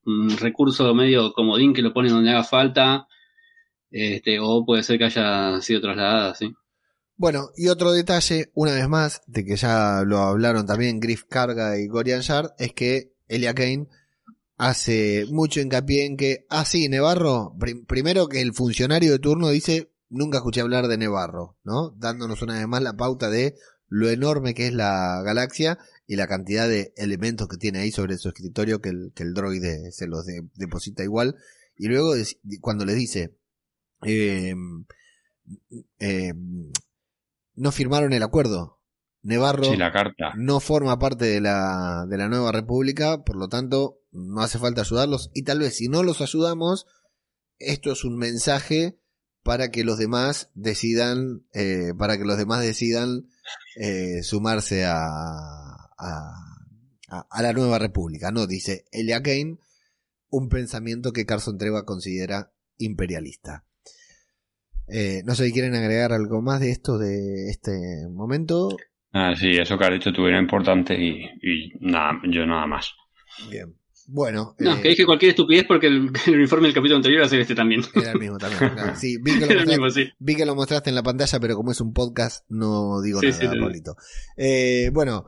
un, recurso medio comodín que lo pone donde haga falta. Este, o puede ser que haya sido trasladada, sí. Bueno, y otro detalle, una vez más, de que ya lo hablaron también Griff Carga y Gorian Shard, es que Elia Kane hace mucho hincapié en que, ah, sí, Nevarro, primero que el funcionario de turno dice, nunca escuché hablar de Nevarro, ¿no? Dándonos una vez más la pauta de lo enorme que es la galaxia y la cantidad de elementos que tiene ahí sobre su escritorio que el, que droide se los deposita igual. Y luego cuando les dice, eh, no firmaron el acuerdo. Nevarro la carta. no forma parte de la, de la nueva república, por lo tanto no hace falta ayudarlos y tal vez si no los ayudamos, esto es un mensaje para que los demás decidan, eh, para que los demás decidan eh, sumarse a, a, a, la nueva república, ¿no? Dice Elia Kane, un pensamiento que Carson Treva considera imperialista. Eh, no sé si quieren agregar algo más de esto, de este momento. Ah, sí, eso que has dicho tú era importante y, y nada, yo nada más. Bien. Bueno. No, eh, que dije cualquier estupidez porque el, uniforme del capítulo anterior era este también. Era el mismo también. Sí, vi que, lo mostraste, vi que, lo mostraste, en la pantalla, pero como es un podcast, no digo nada, sí, Paulito. Eh, bueno,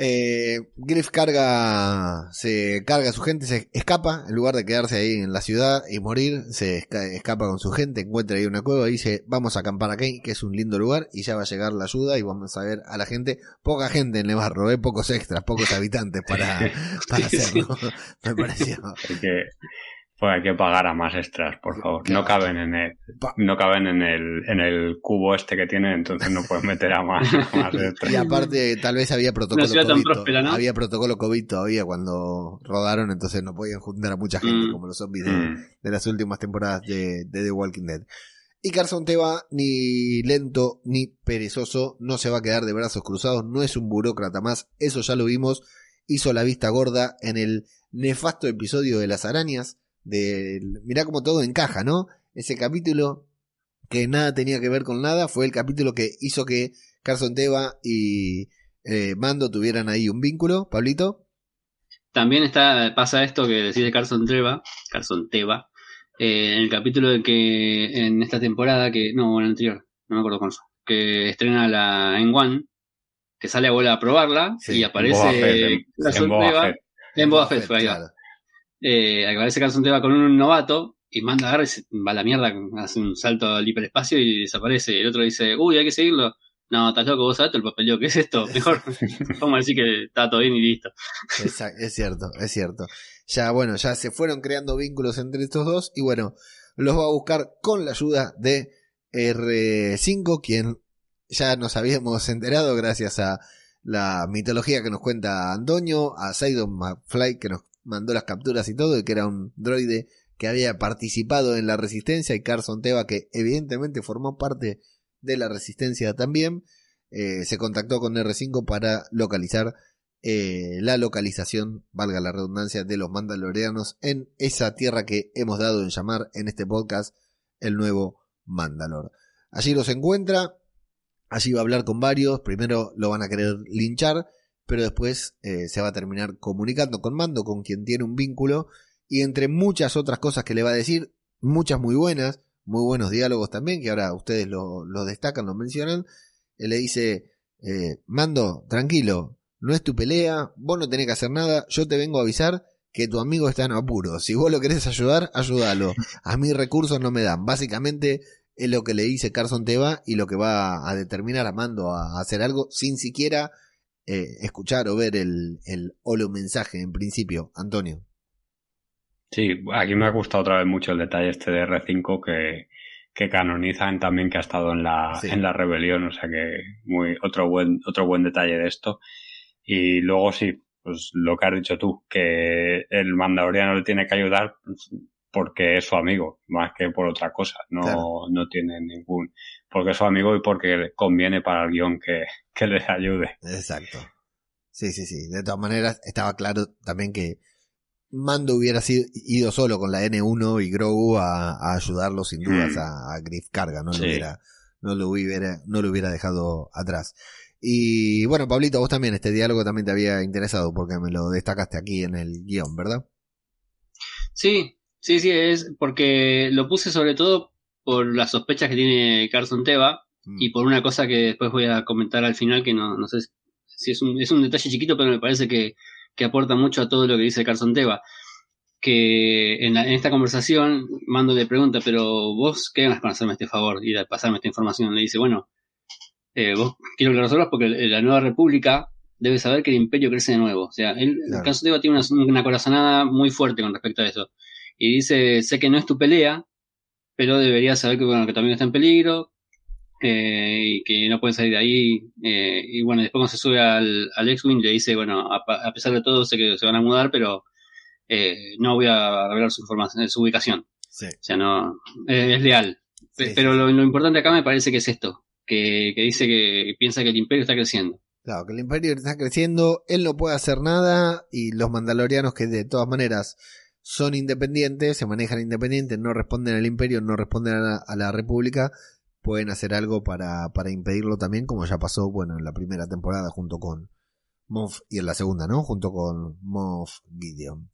eh, Griff carga, se carga a su gente, se escapa, en lugar de quedarse ahí en la ciudad y morir, se escapa con su gente, encuentra ahí una cueva y dice, vamos a acampar aquí, que es un lindo lugar, y ya va a llegar la ayuda y vamos a ver a la gente, poca gente en Nevarro, ¿eh? pocos extras, pocos habitantes para, para hacerlo, me pareció. Pues hay que pagar a más extras, por favor. No caben en el, no caben en el, en el cubo este que tienen, entonces no puedes meter a más, extras. Y aparte, tal vez había protocolo COVID. Había protocolo COVID todavía cuando rodaron, entonces no podían juntar a mucha gente, mm. como los zombies mm. de, las últimas temporadas de, de The Walking Dead. Y Carson Teva, ni lento ni perezoso, no se va a quedar de brazos cruzados, no es un burócrata más, eso ya lo vimos, hizo la vista gorda en el nefasto episodio de las arañas, mirá cómo todo encaja, ¿no? Ese capítulo que nada tenía que ver con nada fue el capítulo que hizo que Carson Teva y eh, Mando tuvieran ahí un vínculo, Pablito. También está, pasa esto que decide Carson Teva, Carson Teva, eh, en el capítulo de que en esta temporada, que no, en el anterior, no me acuerdo cuándo que estrena la en One, que sale a bola a probarla y aparece Carson Teva en Boba Fett, eh, aparece Carson Teva con un novato y manda a agarrar y va a la mierda, hace un salto al hiperespacio y desaparece. El otro dice, uy, hay que seguirlo. No, estás loco, vos sabés el papeleo, ¿qué es esto? Mejor vamos a decir que está todo bien y listo. es cierto, es cierto. Ya, bueno, ya se fueron creando vínculos entre estos dos y bueno, los va a buscar con la ayuda de R5, quien ya nos habíamos enterado gracias a la mitología que nos cuenta Antonio, a Sidon McFly que nos mandó las capturas y todo, y que era un droide que había participado en la resistencia, y Carson Teva que evidentemente formó parte de la resistencia también, eh, se contactó con R5 para localizar eh, la localización, valga la redundancia, de los mandalorianos en esa tierra que hemos dado en llamar en este podcast el nuevo Mandalor. Allí los encuentra, allí va a hablar con varios, primero lo van a querer linchar, pero después eh, se va a terminar comunicando con Mando, con quien tiene un vínculo, y entre muchas otras cosas que le va a decir, muchas muy buenas, muy buenos diálogos también, que ahora ustedes lo, destacan, lo mencionan, él le dice, eh, Mando, tranquilo, no es tu pelea, vos no tenés que hacer nada, yo te vengo a avisar que tu amigo está en apuro. Si vos lo querés ayudar, ayúdalo. A mí recursos no me dan. Básicamente es lo que le dice Carson Teva y lo que va a determinar a Mando a hacer algo sin siquiera eh, escuchar o ver el, el holo mensaje en principio. Antonio. Sí, aquí me ha gustado otra vez mucho el detalle este de R5 que, que canonizan también que ha estado en la, en la rebelión, o sea que muy, otro buen, otro buen detalle de esto. Y luego sí, pues lo que has dicho tú, que el mandaloriano le tiene que ayudar porque es su amigo, más que por otra cosa. No, no tiene ningún. Porque es su amigo y porque conviene para el guion que, que les ayude. Exacto. Sí, sí, sí. De todas maneras, estaba claro también que Mando hubiera sido, ido solo con la N1 y Grogu a, ayudarlo sin dudas mm. a, Griff Carga, no, lo hubiera, no, lo hubiera, no lo hubiera dejado atrás. Y bueno, Pablito, vos también, este diálogo también te había interesado porque me lo destacaste aquí en el guion, ¿verdad? Sí, sí, sí, es porque lo puse sobre todo por las sospechas que tiene Carson Teva mm. y por una cosa que después voy a comentar al final que no, no sé si es un, es un detalle chiquito, pero me parece que, que aporta mucho a todo lo que dice Carson Teva. Que en, en, esta conversación Mando le pregunta, pero vos qué ganas con hacerme este favor y de pasarme esta información. Le dice, bueno, eh, vos quiero que lo resuelvas porque la nueva república debe saber que el imperio crece de nuevo. O sea, el caso de tiene una, corazonada muy fuerte con respecto a eso. Y dice, sé que no es tu pelea, pero deberías saber que, bueno, que también está en peligro eh, y que no pueden salir de ahí. Eh, y bueno, después cuando se sube al, al X-Wing le dice, bueno, a, pesar de todo sé que se van a mudar, pero no voy a revelar su información, su ubicación. O sea, no, es leal. pero lo importante acá me parece que es esto, que, dice que piensa que el imperio está creciendo. Claro, que el imperio está creciendo, él no puede hacer nada y los mandalorianos que de todas maneras son independientes, se manejan independientes, no responden al imperio, no responden a la, república, pueden hacer algo para, para, impedirlo también, como ya pasó, bueno, en la primera temporada junto con Moff y en la segunda, ¿no? Junto con Moff Gideon.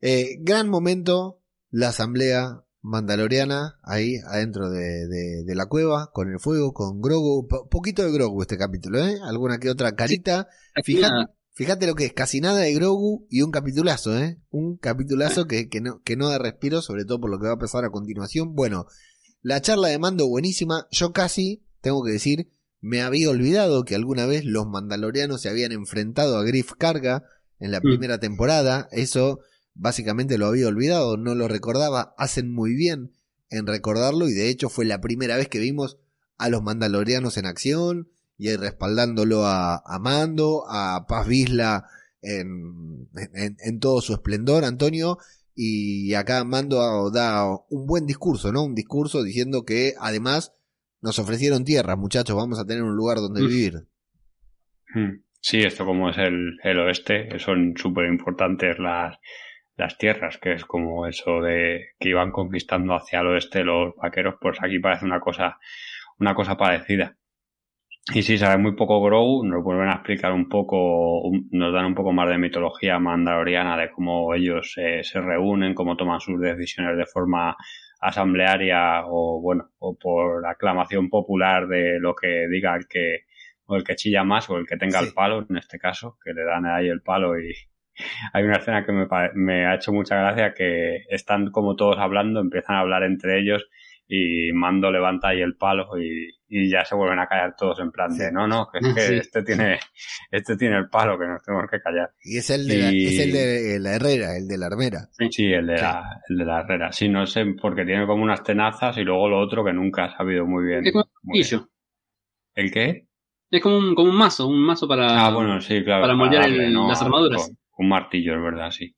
Eh, gran momento, la asamblea mandaloriana ahí adentro de, de, la cueva con el fuego, con Grogu, poquito de Grogu este capítulo, ¿eh? Alguna que otra carita. Fíjate, fíjate, lo que es, casi nada de Grogu y un capitulazo, ¿eh? Un capitulazo que, que, no, que no da respiro, sobre todo por lo que va a pasar a continuación. Bueno, la charla de mando buenísima, yo casi, tengo que decir, me había olvidado que alguna vez los mandalorianos se habían enfrentado a Griff Carga en la mm. primera temporada, eso básicamente lo había olvidado, no lo recordaba, hacen muy bien en recordarlo y de hecho fue la primera vez que vimos a los mandalorianos en acción y respaldándolo a, Mando, a Paz Vizla en, en, todo su esplendor, Antonio, y acá Mando da un buen discurso, ¿no? Un discurso diciendo que además nos ofrecieron tierra, muchachos, vamos a tener un lugar donde vivir. Hmm. Sí, esto como es el, el oeste, son súper importantes las, las tierras, que es como eso de que iban conquistando hacia el oeste los vaqueros, pues aquí parece una cosa, una cosa parecida. Y si sabe muy poco Grogu, nos vuelven a explicar un poco, nos dan un poco más de mitología mandaloriana de cómo ellos se reúnen, cómo toman sus decisiones de forma asamblearia o bueno, o por aclamación popular de lo que diga el que, o el que chilla más o el que tenga el palo, en este caso, que le dan ahí el palo y, hay una escena que me, ha hecho mucha gracia que están como todos hablando, empiezan a hablar entre ellos y Mando levanta ahí el palo y, ya se vuelven a callar todos en plan de no, no, que es que este tiene, este tiene el palo que nos tenemos que callar. Y es el de, la, es el de la herrera, el de la armera. Sí, el de, La, el de la herrera. Sí, no sé, porque tiene como unas tenazas y luego lo otro que nunca ha sabido muy bien. ¿El qué? Es como un, como un mazo, un mazo para, Ah, bueno, sí, claro. para moldear darle, el- ¿no? las armaduras. Un martillo, es verdad, sí.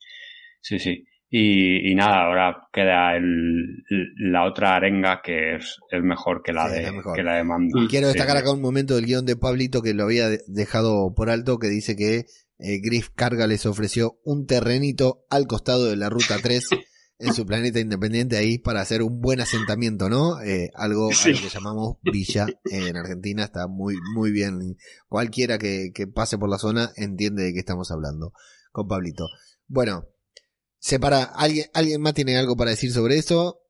Sí, sí. Y, y nada, ahora queda el, la otra arenga que es, es mejor que la, Sí, de, que la de mando. Mm. Quiero destacar sí. acá un momento del guion de Pablito que lo había de- dejado por alto, que dice que eh, Griff Carga les ofreció un terrenito al costado de la Ruta 3 en su planeta independiente ahí para hacer un buen asentamiento, ¿no? Eh, algo a lo que llamamos villa en Argentina, está muy, muy bien. Cualquiera que, que pase por la zona entiende de qué estamos hablando con Pablito. Bueno, se para, ¿alguien, ¿alguien más tiene algo para decir sobre eso?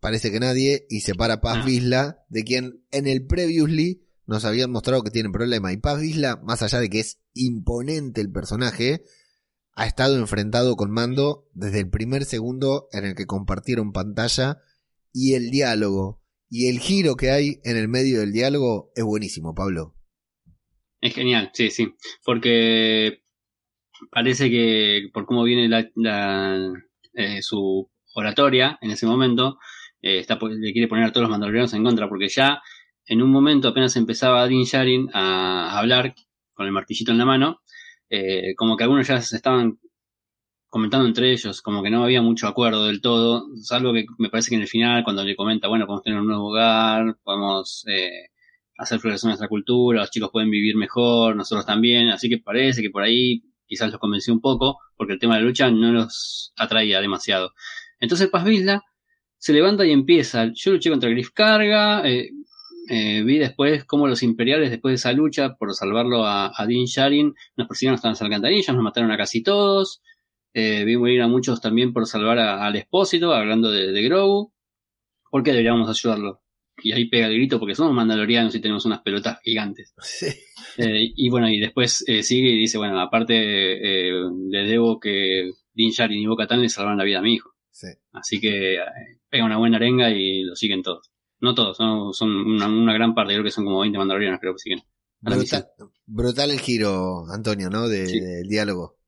Parece que nadie, y se para Paz No. Vizla, de quien en el previously nos habían mostrado que tiene problema. Y Paz Vizla, más allá de que es imponente el personaje, ha estado enfrentado con Mando desde el primer segundo en el que compartieron pantalla y el diálogo y el giro que hay en el medio del diálogo es buenísimo, Pablo. Es genial, sí, sí. Porque parece que por cómo viene la, la, eh, su oratoria en ese momento, eh, está, le quiere poner a todos los mandalorianos en contra, porque ya en un momento apenas empezaba Din Djarin a, a hablar con el martillito en la mano, eh, como que algunos ya se estaban comentando entre ellos, como que no había mucho acuerdo del todo, salvo que me parece que en el final, cuando le comenta, bueno, podemos tener un nuevo hogar, podemos eh, hacer florecer nuestra cultura, los chicos pueden vivir mejor, nosotros también, así que parece que por ahí quizás los convenció un poco, porque el tema de la lucha no los atraía demasiado. Entonces Paz Vizla se levanta y empieza, yo luché contra Griff Carga, eh, eh, vi después cómo los imperiales, después de esa lucha, por salvarlo a, a Din Djarin, nos persiguieron hasta las alcantarillas, nos mataron a casi todos, eh, vi morir a muchos también por salvar al expósito, hablando de, de Grogu, ¿por qué deberíamos ayudarlo? Y ahí pega el grito porque somos mandalorianos y tenemos unas pelotas gigantes. Eh, y bueno, y después eh, sigue y dice, bueno, aparte eh, le debo que Din Djarin y Bo-Katan le salvaron la vida a mi hijo. Sí. Así que eh, pega una buena arenga y lo siguen todos. No todos, ¿no? son una, una gran parte, creo que son como 20 mandalorianos, creo que siguen. Brutal, brutal el giro, Antonio, ¿no? De- Sí. del diálogo.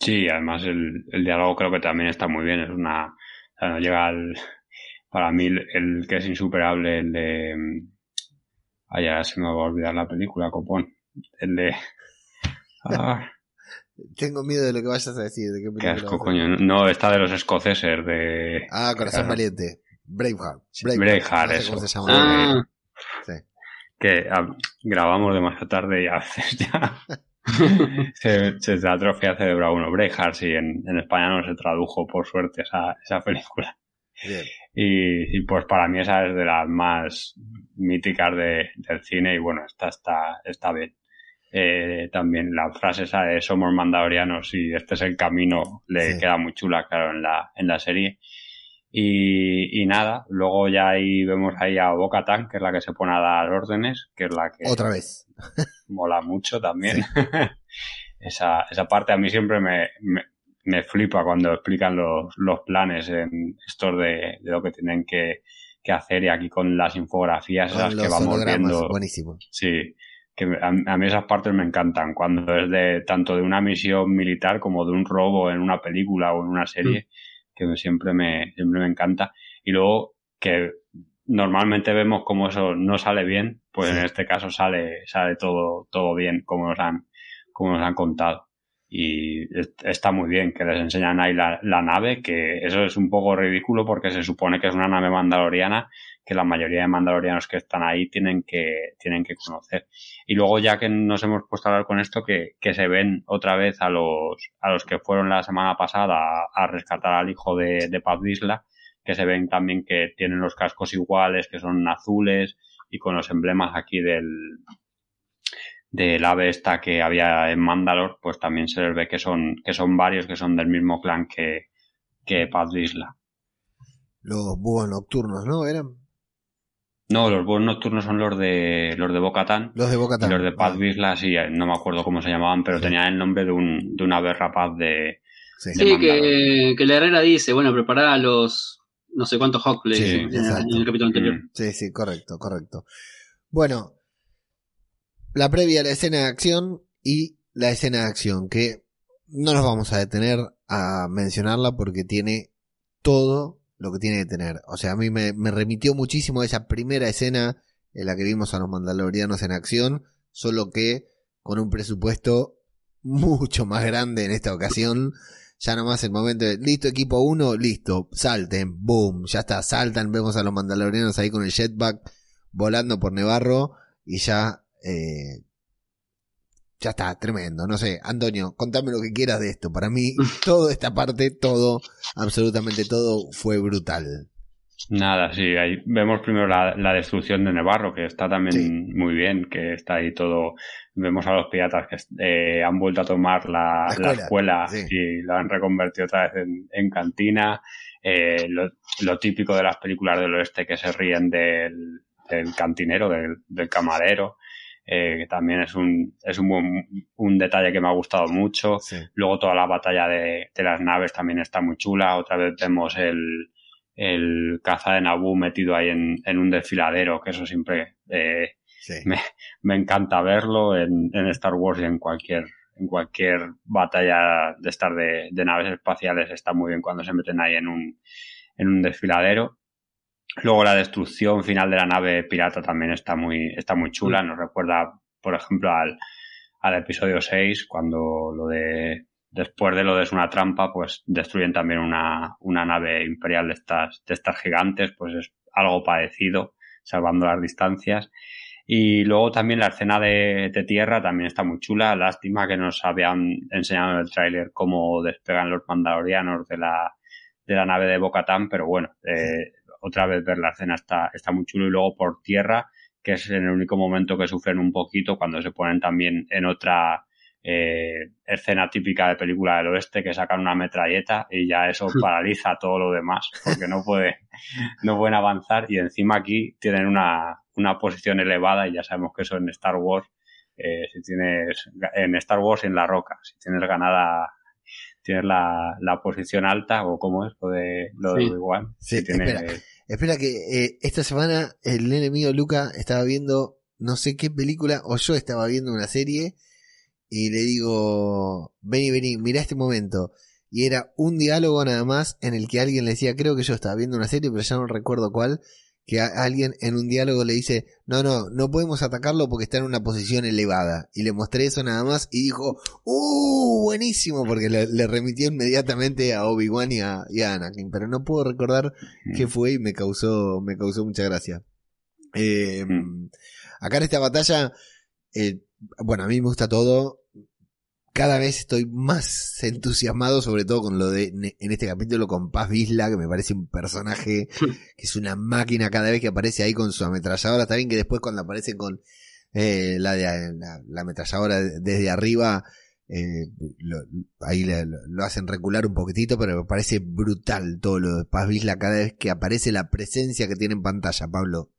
Sí, además el, el diálogo creo que también está muy bien. Es una. o sea, no llega al. Para mí, el, que es insuperable, el de. ya se me va a olvidar la película, copón. El de. Ah, Tengo miedo de lo que vayas a decir. De qué qué asco, coño. No, esta de los escoceses, de. Ah, Corazón. Valiente. Braveheart. Braveheart, no sé eso. cómo se llama. Ah, Sí. que ah, grabamos demasiado tarde y a veces ya se, se atrofia cerebro uno. Braveheart, sí, en, en España no se tradujo, por suerte, esa, esa película. Bien. Y, y, pues para mí esa es de las más míticas de, del cine y bueno, esta está, está bien. Eh, también la frase esa de somos mandalorianos y este es el camino le Sí. queda muy chula, claro, en la, en la serie. Y, y nada, luego ya ahí vemos ahí a Boca Tan, que es la que se pone a dar órdenes, que es la que Otra vez. mola mucho también. esa, esa parte a mí siempre me, me, me flipa cuando explican los, los planes en estos de, de lo que tienen que, que hacer y aquí con las infografías Con esas los que vamos viendo. Buenísimo. Sí, que a, a mí esas partes me encantan, cuando es de tanto de una misión militar como de un robo en una película o en una serie, que me- siempre me, siempre me encanta. Y luego que normalmente vemos como eso no sale bien, pues Sí. en este caso sale, sale todo, todo bien, como nos han, como nos han contado. Y es- está muy bien que les enseñan ahí la, nave, que eso es un poco ridículo porque se supone que es una nave mandaloriana que la mayoría de mandalorianos que están ahí tienen que, tienen que conocer. Y luego ya que nos hemos puesto a hablar con esto, que, que se ven otra vez a los, a los que fueron la semana pasada a, rescatar al hijo de, de Paz Vizsla, que se ven también que tienen los cascos iguales, que son azules y con los emblemas aquí del, del ave esta que había en Mandalor, pues también se les ve que son, que son varios que son del mismo clan que, que Paz Vizsla. Los búhos nocturnos, ¿no? Eran No, los búhos nocturnos son los de, los de Bocatán. los de Boca Y los de Paz Vizsla, sí, eh, no me acuerdo cómo se llamaban, pero Sí. tenían el nombre de, un, de una ave rapaz de... Sí. de sí, que, que la Herrera dice, bueno, preparar a los no sé cuántos Hawk Sí, en, en el capítulo anterior. Mm. Sí, sí, correcto, correcto. Bueno, la previa a la escena de acción y la escena de acción, que no nos vamos a detener a mencionarla porque tiene todo lo que tiene que tener. O sea, a mí me, remitió muchísimo esa primera escena en la que vimos a los mandalorianos en acción, solo que con un presupuesto mucho más grande en esta ocasión. Ya nomás el momento de, listo equipo 1, listo, salten, boom, ya está, saltan, vemos a los mandalorianos ahí con el jetpack volando por Nevarro y ya, eh, ya está, tremendo, no sé, Antonio, contame lo que quieras de esto. Para mí, toda esta parte, todo, absolutamente todo fue brutal. Nada, sí, ahí vemos primero la, destrucción de Nevarro, que está también muy bien, que está ahí todo. Vemos a los piratas que eh, han vuelto a tomar la, escuela, y lo han reconvertido otra vez en, cantina. Eh, lo, típico de las películas del oeste que se ríen del, cantinero, del, camarero. Eh, que también es un, es un, un detalle que me ha gustado mucho. Luego toda la batalla de, de las naves también está muy chula. Otra vez vemos el, el caza de Naboo metido ahí en, en un desfiladero, que eso siempre eh, me, me, encanta verlo en, en, Star Wars y en cualquier, en cualquier batalla de estar de, de, naves espaciales está muy bien cuando se meten ahí en un, en un desfiladero. Luego la destrucción final de la nave pirata también está muy, está muy chula. Nos recuerda, por ejemplo, al, al episodio 6, cuando lo de después de lo de es una trampa, pues destruyen también una, una nave imperial de estas, de estas gigantes, pues es algo parecido, salvando las distancias. Y luego también la escena de, de, tierra también está muy chula. Lástima que nos habían enseñado en el tráiler cómo despegan los mandalorianos de la, de la nave de Bocatán, pero bueno, eh, otra vez ver la escena está, está muy chulo. Y luego por tierra, que es en el único momento que sufren un poquito cuando se ponen también en otra eh, escena típica de película del oeste que sacan una metralleta y ya eso paraliza todo lo demás porque no puede no pueden avanzar y encima aquí tienen una, una posición elevada y ya sabemos que eso en Star Wars eh, si tienes en Star Wars y en la roca si tienes ganada tienes la, la posición alta o cómo es lo de lo igual espera, que eh, esta semana el nene mío Luca estaba viendo no sé qué película o yo estaba viendo una serie y le digo, vení, vení, mira este momento. Y era un diálogo nada más en el que alguien le decía, creo que yo estaba viendo una serie, pero ya no recuerdo cuál, que alguien en un diálogo le dice, no, no, no podemos atacarlo porque está en una posición elevada. Y le mostré eso nada más y dijo, ¡uh! Buenísimo, porque le, remitió inmediatamente a Obi-Wan y a, Anakin, pero no puedo recordar qué fue y me causó, me causó mucha gracia. Eh, acá en esta batalla, eh, bueno, a mí me gusta todo. Cada vez estoy más entusiasmado, sobre todo con lo de, en este capítulo, con Paz Vizla, que me parece un personaje que es una máquina cada vez que aparece ahí con su ametralladora. Está bien que después cuando aparece con eh, la, la, ametralladora desde arriba, eh, lo, ahí lo, hacen recular un poquitito, pero me parece brutal todo lo de Paz Vizla cada vez que aparece la presencia que tiene en pantalla, Pablo.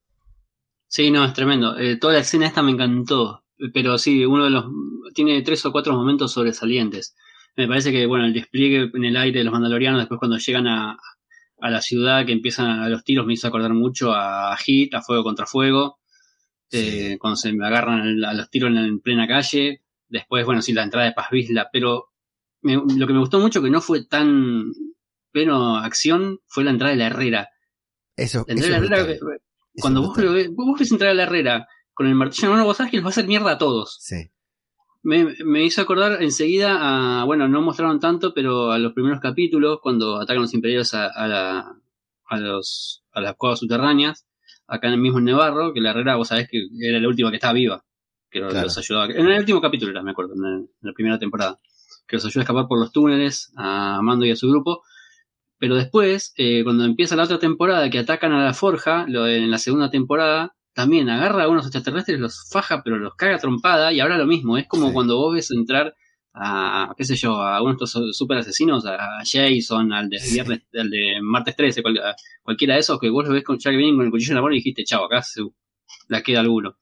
Sí, no, es tremendo. Eh, toda la escena esta me encantó pero sí, uno de los tiene tres o cuatro momentos sobresalientes. Me parece que, bueno, el despliegue en el aire de los mandalorianos, después cuando llegan a, a la ciudad, que empiezan a los tiros, me hizo acordar mucho a Hit, a Fuego contra Fuego, eh, cuando se me agarran a los tiros en, plena calle. Después, bueno, sí, la entrada de Paz Vizla, pero lo que me gustó mucho, que no fue tan pleno acción, fue la entrada de la Herrera. Eso, la entrada de la Herrera, cuando vos, vos ves entrar a la Herrera con el martillo en que los va a hacer mierda a todos. Sí. Me, me, hizo acordar enseguida a, bueno, no mostraron tanto, pero a los primeros capítulos, cuando atacan los imperios a, a, la, a, los, a las cuevas subterráneas, acá en el mismo Nevarro, que la Herrera, vos sabés que era la última que estaba viva, que los ayudaba. En el último capítulo era, me acuerdo, en, la primera temporada, que los ayudó a escapar por los túneles, a Mando y a su grupo. Pero después, eh, cuando empieza la otra temporada, que atacan a la forja, lo de, en la segunda temporada, también agarra a unos extraterrestres, los faja, pero los caga trompada, y ahora lo mismo, es como cuando vos ves entrar a, qué sé yo, a uno de estos super asesinos, a Jason, al de viernes, al de martes 13, cualquiera de esos, que vos lo ves con, que vienen con el cuchillo en la mano y dijiste, chao, acá se, la queda alguno.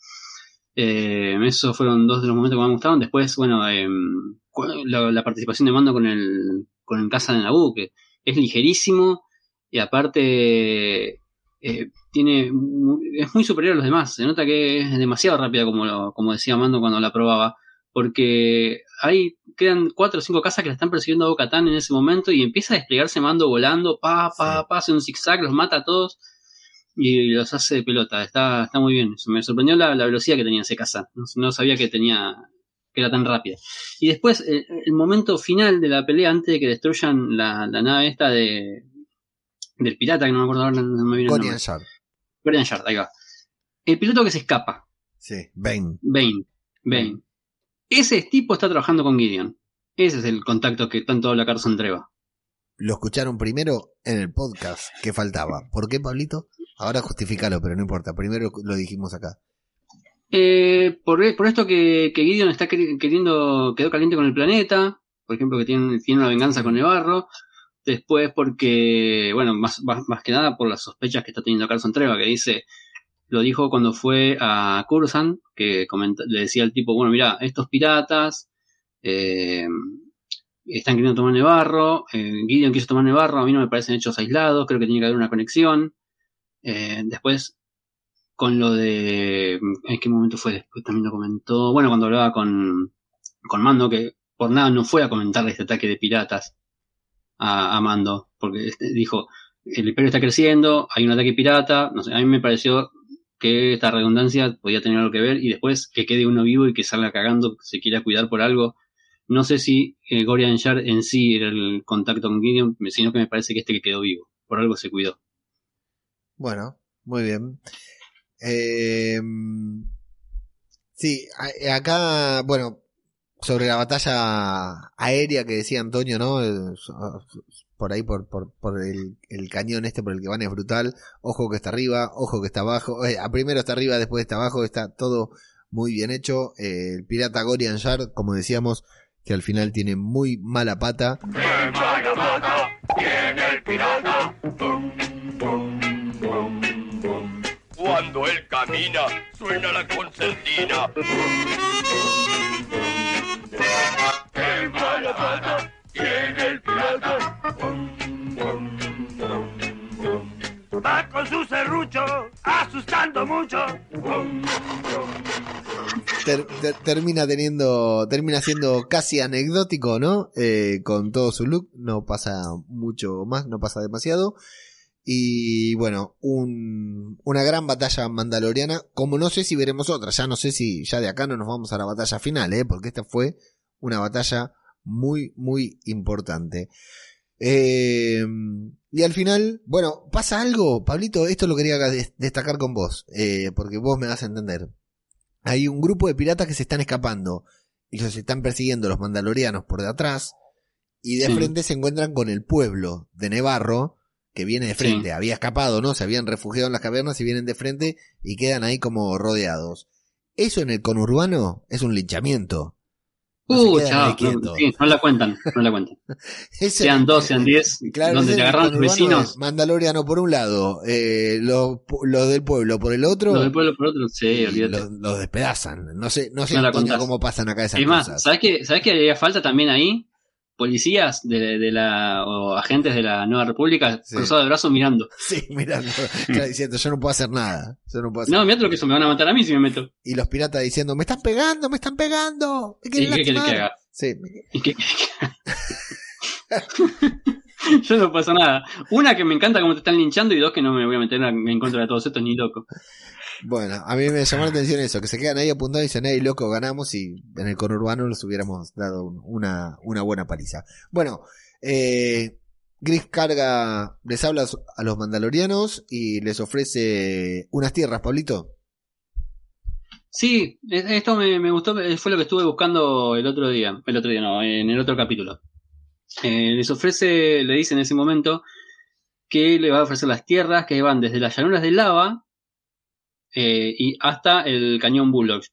Eh, esos fueron dos de los momentos que me gustaron. Después, bueno, eh, la, participación de Mando con el, con el Casa de Naboo, que es ligerísimo y aparte eh, tiene es muy superior a los demás. Se nota que es demasiado rápida, como, como decía Mando cuando la probaba. Porque ahí quedan cuatro o cinco casas que la están persiguiendo a Bocatán en ese momento y empieza a desplegarse Mando volando, pa, pa, pa, hace un zigzag, los mata a todos. y los hace de pelota. Está, está muy bien. Me sorprendió la, velocidad que tenía ese caza. No, sabía que tenía que era tan rápida. Y después, el, momento final de la pelea, antes de que destruyan la, nave esta de del pirata, que no me acuerdo ahora, no me viene el Shard. Ahí va. El piloto que se escapa. Sí, Bane. Bane. Bane. Ese tipo está trabajando con Gideon. Ese es el contacto que tanto habla Carson Treva. Lo escucharon primero en el podcast que faltaba. ¿Por qué, Pablito? Ahora justifícalo, pero no importa. Primero lo dijimos acá. Eh, por, esto que, Gideon está queriendo, quedó caliente con el planeta. Por ejemplo, que tiene, tiene una venganza con Nevarro. Después porque, bueno, más, más, que nada por las sospechas que está teniendo Carson Treva, que dice, lo dijo cuando fue a Cursan, que le decía al tipo, bueno, mira, estos piratas eh, están queriendo tomar Nevarro, eh, Gideon quiso tomar Nevarro, a mí no me parecen hechos aislados, creo que tiene que haber una conexión. Eh, después, con lo de. ¿En qué momento fue? Después también lo comentó. Bueno, cuando hablaba con, con Mando, que por nada no fue a comentarle este ataque de piratas a, Mando, porque este, dijo: el imperio está creciendo, hay un ataque pirata. No sé, a mí me pareció que esta redundancia podía tener algo que ver y después que quede uno vivo y que salga cagando, se quiera cuidar por algo. No sé si eh, Gorian Yard en sí era el contacto con Gideon, sino que me parece que este que quedó vivo. Por algo se cuidó. Bueno, muy bien. Eh, sí, acá, bueno, sobre la batalla aérea que decía Antonio, ¿no? Por ahí, por, por, por el, cañón este por el que van es brutal. Ojo que está arriba, ojo que está abajo. Eh, primero está arriba, después está abajo. Está todo muy bien hecho. Eh, el pirata Gorian Yard, como decíamos, que al final tiene muy mala pata. Cuando él camina, suena la concertina. Va con su serrucho, asustando mucho. termina teniendo, termina siendo casi anecdótico, ¿no? Eh, con todo su look, no pasa mucho más, no pasa demasiado. Y bueno, una gran batalla mandaloriana, como no sé si veremos otra, ya no sé si ya de acá no nos vamos a la batalla final, ¿eh? porque esta fue una batalla muy, muy importante. Eh, y al final, bueno, pasa algo, Pablito, esto lo quería destacar con vos, eh, porque vos me vas a entender. Hay un grupo de piratas que se están escapando y los están persiguiendo los mandalorianos por detrás y de frente se encuentran con el pueblo de Nevarro que viene de frente, había escapado, ¿no? Se habían refugiado en las cavernas y vienen de frente y quedan ahí como rodeados. Eso en el conurbano es un linchamiento. No uh, chao, no, la cuentan, no la cuentan. sean dos, sean diez, donde te agarran los vecinos. Mandaloriano por un lado, eh, los, del pueblo por el otro. Los del pueblo por otro, sí, olvídate. Los, despedazan. No sé, no sé cómo pasan acá esas es más, ¿sabes qué, ¿sabes qué haría falta también ahí? Policías de, de, la o agentes de la Nueva República cruzados de brazos mirando. Sí, mirando, diciendo yo no puedo hacer nada. Yo no, puedo hacer no mira lo que eso me van a matar a mí si me meto. Y los piratas diciendo, me están pegando, me están pegando. ¿Y qué quiere que haga? Sí. ¿Y qué que haga? yo no pasa nada. Una que me encanta cómo te están linchando y dos que no me voy a meter en contra de todos estos ni loco. Bueno, a mí me llamó la atención eso, que se quedan ahí apuntados y dicen, hey, loco, ganamos y en el conurbano les hubiéramos dado una, una buena paliza. Bueno, eh, Gris Carga les habla a los mandalorianos y les ofrece unas tierras, Pablito. Sí, esto me, gustó, fue lo que estuve buscando el otro día, el otro día no, en el otro capítulo. Eh, les ofrece, le dice en ese momento que le va a ofrecer las tierras que van desde las llanuras de lava eh, y hasta el cañón Bullock.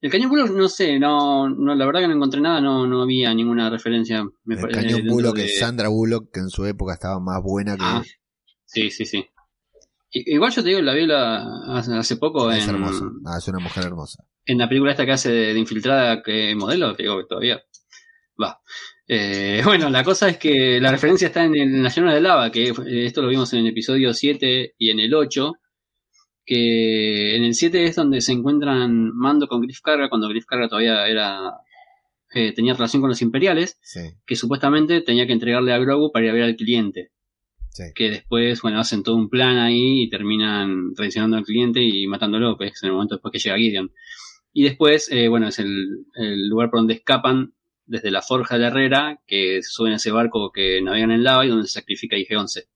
El cañón Bullock, no sé, no, no, la verdad que no encontré nada, no, no había ninguna referencia. el cañón Bullock es Sandra Bullock, que en su época estaba más buena que. Ah, sí, sí, sí. Igual yo te digo, la vi hace, poco es en. Ah, es una mujer hermosa. En la película esta que hace de, infiltrada que modelo, te digo que todavía. Va. Eh, bueno, la cosa es que la referencia está en, en la llanura de lava, que esto lo vimos en el episodio 7 y en el 8 que en el 7 es donde se encuentran Mando con Griff Carga, cuando Griff Carga todavía era eh, tenía relación con los imperiales, que supuestamente tenía que entregarle a Grogu para ir a ver al cliente. Sí. que después, bueno, hacen todo un plan ahí y terminan traicionando al cliente y matándolo, pues, en el momento después que llega Gideon. Y después, eh, bueno, es el, el lugar por donde escapan desde la forja de la herrera, que suben a ese barco que navegan en lava y donde se sacrifica IG-11.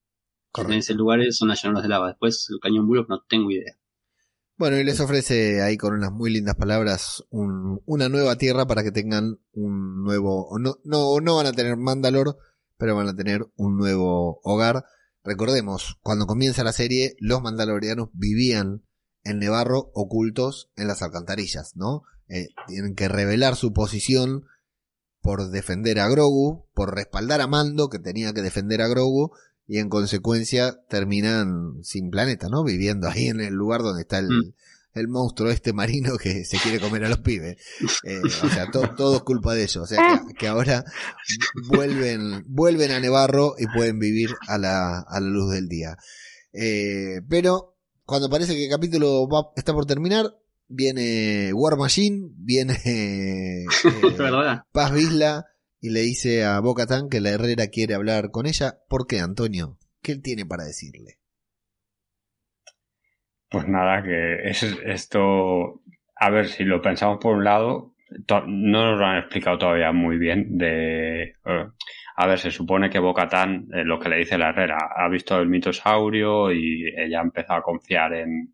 En Correcto. ese lugar son las llanuras de lava. Después, el cañón Bullock no tengo idea. Bueno, y les ofrece ahí con unas muy lindas palabras un- una nueva tierra para que tengan un nuevo... No, no, no van a tener Mandalor, pero van a tener un nuevo hogar. Recordemos, cuando comienza la serie, los mandalorianos vivían en Nevarro ocultos en las alcantarillas, ¿no? Eh, tienen que revelar su posición por defender a Grogu, por respaldar a Mando, que tenía que defender a Grogu, y en consecuencia terminan sin planeta, ¿no? Viviendo ahí en el lugar donde está el, Mm. el monstruo este marino que se quiere comer a los pibes. Eh, o sea, to- todo es culpa de ellos. O sea, que, que ahora vuelven, vuelven a Nevarro y pueden vivir a la, a la luz del día. Eh, pero cuando parece que el capítulo va- está por terminar, viene War Machine, viene eh. Paz Vizla y le dice a Boca que la Herrera quiere hablar con ella. ¿Por qué, Antonio? ¿Qué él tiene para decirle? Pues nada, que es esto, a ver, si lo pensamos por un lado, no nos lo han explicado todavía muy bien de, eh, a ver, se supone que Bocatán, lo que le dice la Herrera, ha visto el mitosaurio y ella ha empezado a confiar en,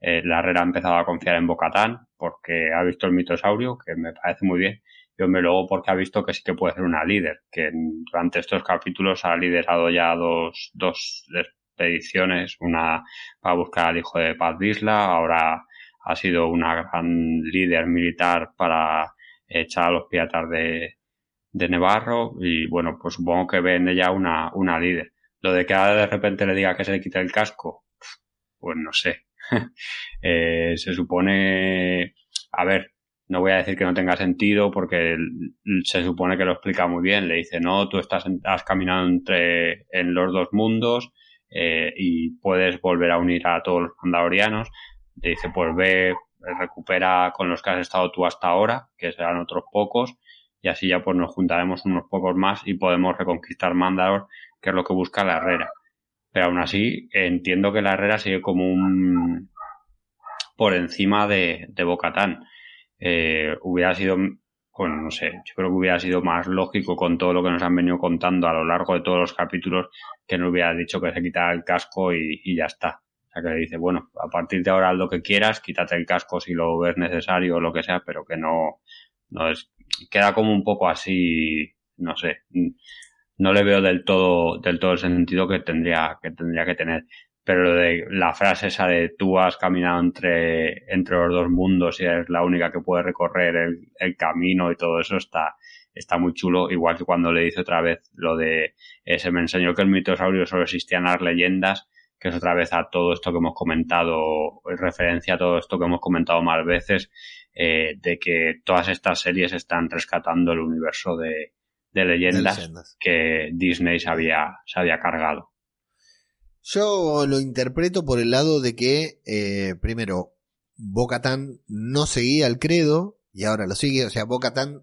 eh, la Herrera ha empezado a confiar en Bocatán porque ha visto el mitosaurio, que me parece muy bien, y hombre, luego porque ha visto que sí que puede ser una líder, que durante estos capítulos ha liderado ya dos, dos expediciones, una para buscar al hijo de Paz Vizla, ahora ha sido una gran líder militar para echar a los piratas de, de Nevarro y bueno, pues supongo que ve en ella una, una líder. Lo de que ahora de repente le diga que se le quite el casco, pues no sé. Eh, se supone, a ver, no voy a decir que no tenga sentido porque se supone que lo explica muy bien. Le dice, no, tú estás, has caminado entre, en los dos mundos eh, y puedes volver a unir a todos los mandalorianos. Le dice, pues ve, recupera con los que has estado tú hasta ahora, que serán otros pocos, y así ya pues nos juntaremos unos pocos más y podemos reconquistar Mandalor, que es lo que busca la Herrera. Pero aún así, entiendo que la Herrera sigue como un por encima de, de. Eh, hubiera sido, bueno, no sé, yo creo que hubiera sido más lógico con todo lo que nos han venido contando a lo largo de todos los capítulos que no hubiera dicho que se quitara el casco y, ya está. O sea, que le dice, bueno, a partir de ahora haz lo que quieras, quítate el casco si lo ves necesario o lo que sea, pero que no, no es, queda como un poco así, no sé, no le veo del todo, del todo el sentido que tendría, que tendría que tener. Pero lo de la frase esa de tú has caminado entre, entre los dos mundos y eres la única que puede recorrer el, el camino y todo eso está, está muy chulo. Igual que cuando le dice otra vez lo de, eh, se me enseñó que el mitosaurio solo existía en las leyendas, que es otra vez a todo esto que hemos comentado, en referencia a todo esto que hemos comentado más veces, eh, de que todas estas series están rescatando el universo de, de leyendas, De leyendas. que Disney se había, se había cargado. Yo lo interpreto por el lado de que, eh, primero, Bocatán no seguía el credo y ahora lo sigue. O sea, Bocatán,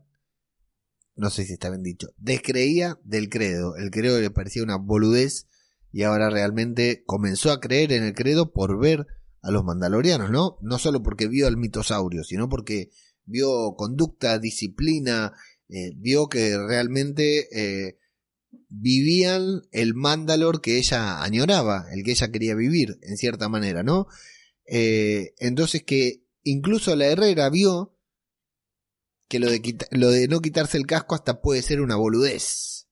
no sé si está bien dicho, descreía del credo. El credo le parecía una boludez y ahora realmente comenzó a creer en el credo por ver a los mandalorianos, ¿no? No solo porque vio al mitosaurio, sino porque vio conducta, disciplina, eh, vio que realmente eh, vivían el Mandalor que ella añoraba, el que ella quería vivir, en cierta manera, ¿no? Eh, entonces que incluso la Herrera vio que lo de, quita- lo de no quitarse el casco hasta puede ser una boludez,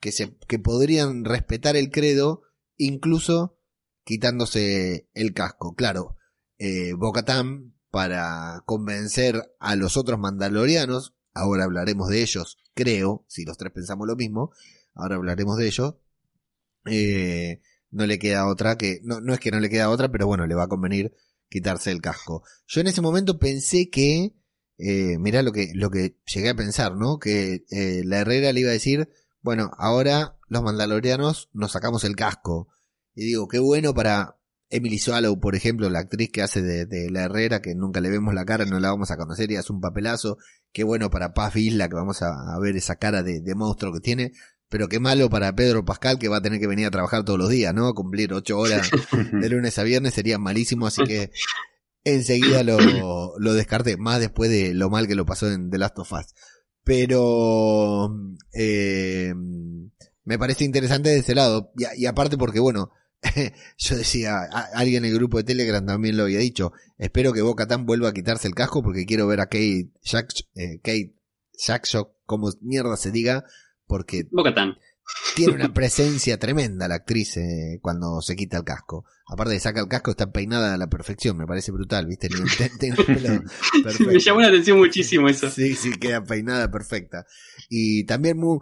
que, se, que podrían respetar el credo incluso quitándose el casco. Claro, eh, para convencer a los otros mandalorianos, ahora hablaremos de ellos, creo, si los tres pensamos lo mismo, ahora hablaremos de ellos, eh, no le queda otra que, no, no es que no le queda otra, pero bueno, le va a convenir quitarse el casco. Yo en ese momento pensé que, eh, mirá lo que, lo que llegué a pensar, ¿no? Que eh, la Herrera le iba a decir, bueno, ahora los mandalorianos nos sacamos el casco. Y digo, qué bueno para Emily Swallow, por ejemplo, la actriz que hace de, la Herrera, que nunca le vemos la cara, no la vamos a conocer y hace un papelazo. Qué bueno para Paz Isla, que vamos a, ver esa cara de monstruo que tiene. Pero qué malo para Pedro Pascal que va a tener que venir a trabajar todos los días, ¿no? Cumplir ocho horas de lunes a viernes sería malísimo, así que enseguida lo, lo descarté, más después de lo mal que lo pasó en The Last of Us. Pero eh, me parece interesante de ese lado, y, y aparte porque, bueno, yo decía, a- alguien en el grupo de Telegram también lo había dicho, espero que Boca Tan vuelva a quitarse el casco porque quiero ver a Kate, Jack, eh, Kate Jackson, como mierda se diga, porque Bocatán. tiene una presencia tremenda la actriz eh, cuando se quita el casco. Aparte de saca el casco, está peinada a la perfección, me parece brutal, ¿viste? Me llamó la atención muchísimo eso. Sí, sí, queda peinada perfecta. Y también muy,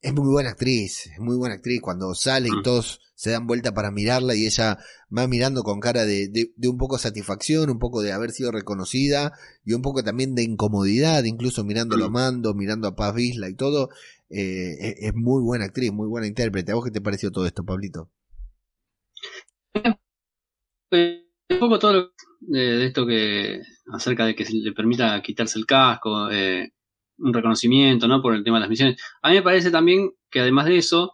es muy buena actriz, es muy buena actriz. Cuando sale y Mm. todos se dan vuelta para mirarla y ella va mirando con cara de, de, de un poco satisfacción, un poco de haber sido reconocida y un poco también de incomodidad, incluso mirando a Mm. Mando, mirando a Paz Vizla y todo. Eh, es, muy buena actriz, muy buena intérprete. ¿A vos qué te pareció todo esto, Pablito? Eh, un poco todo de, de esto que acerca de que le permita quitarse el casco, eh, un reconocimiento, ¿no? Por el tema de las misiones. A mí me parece también que además de eso,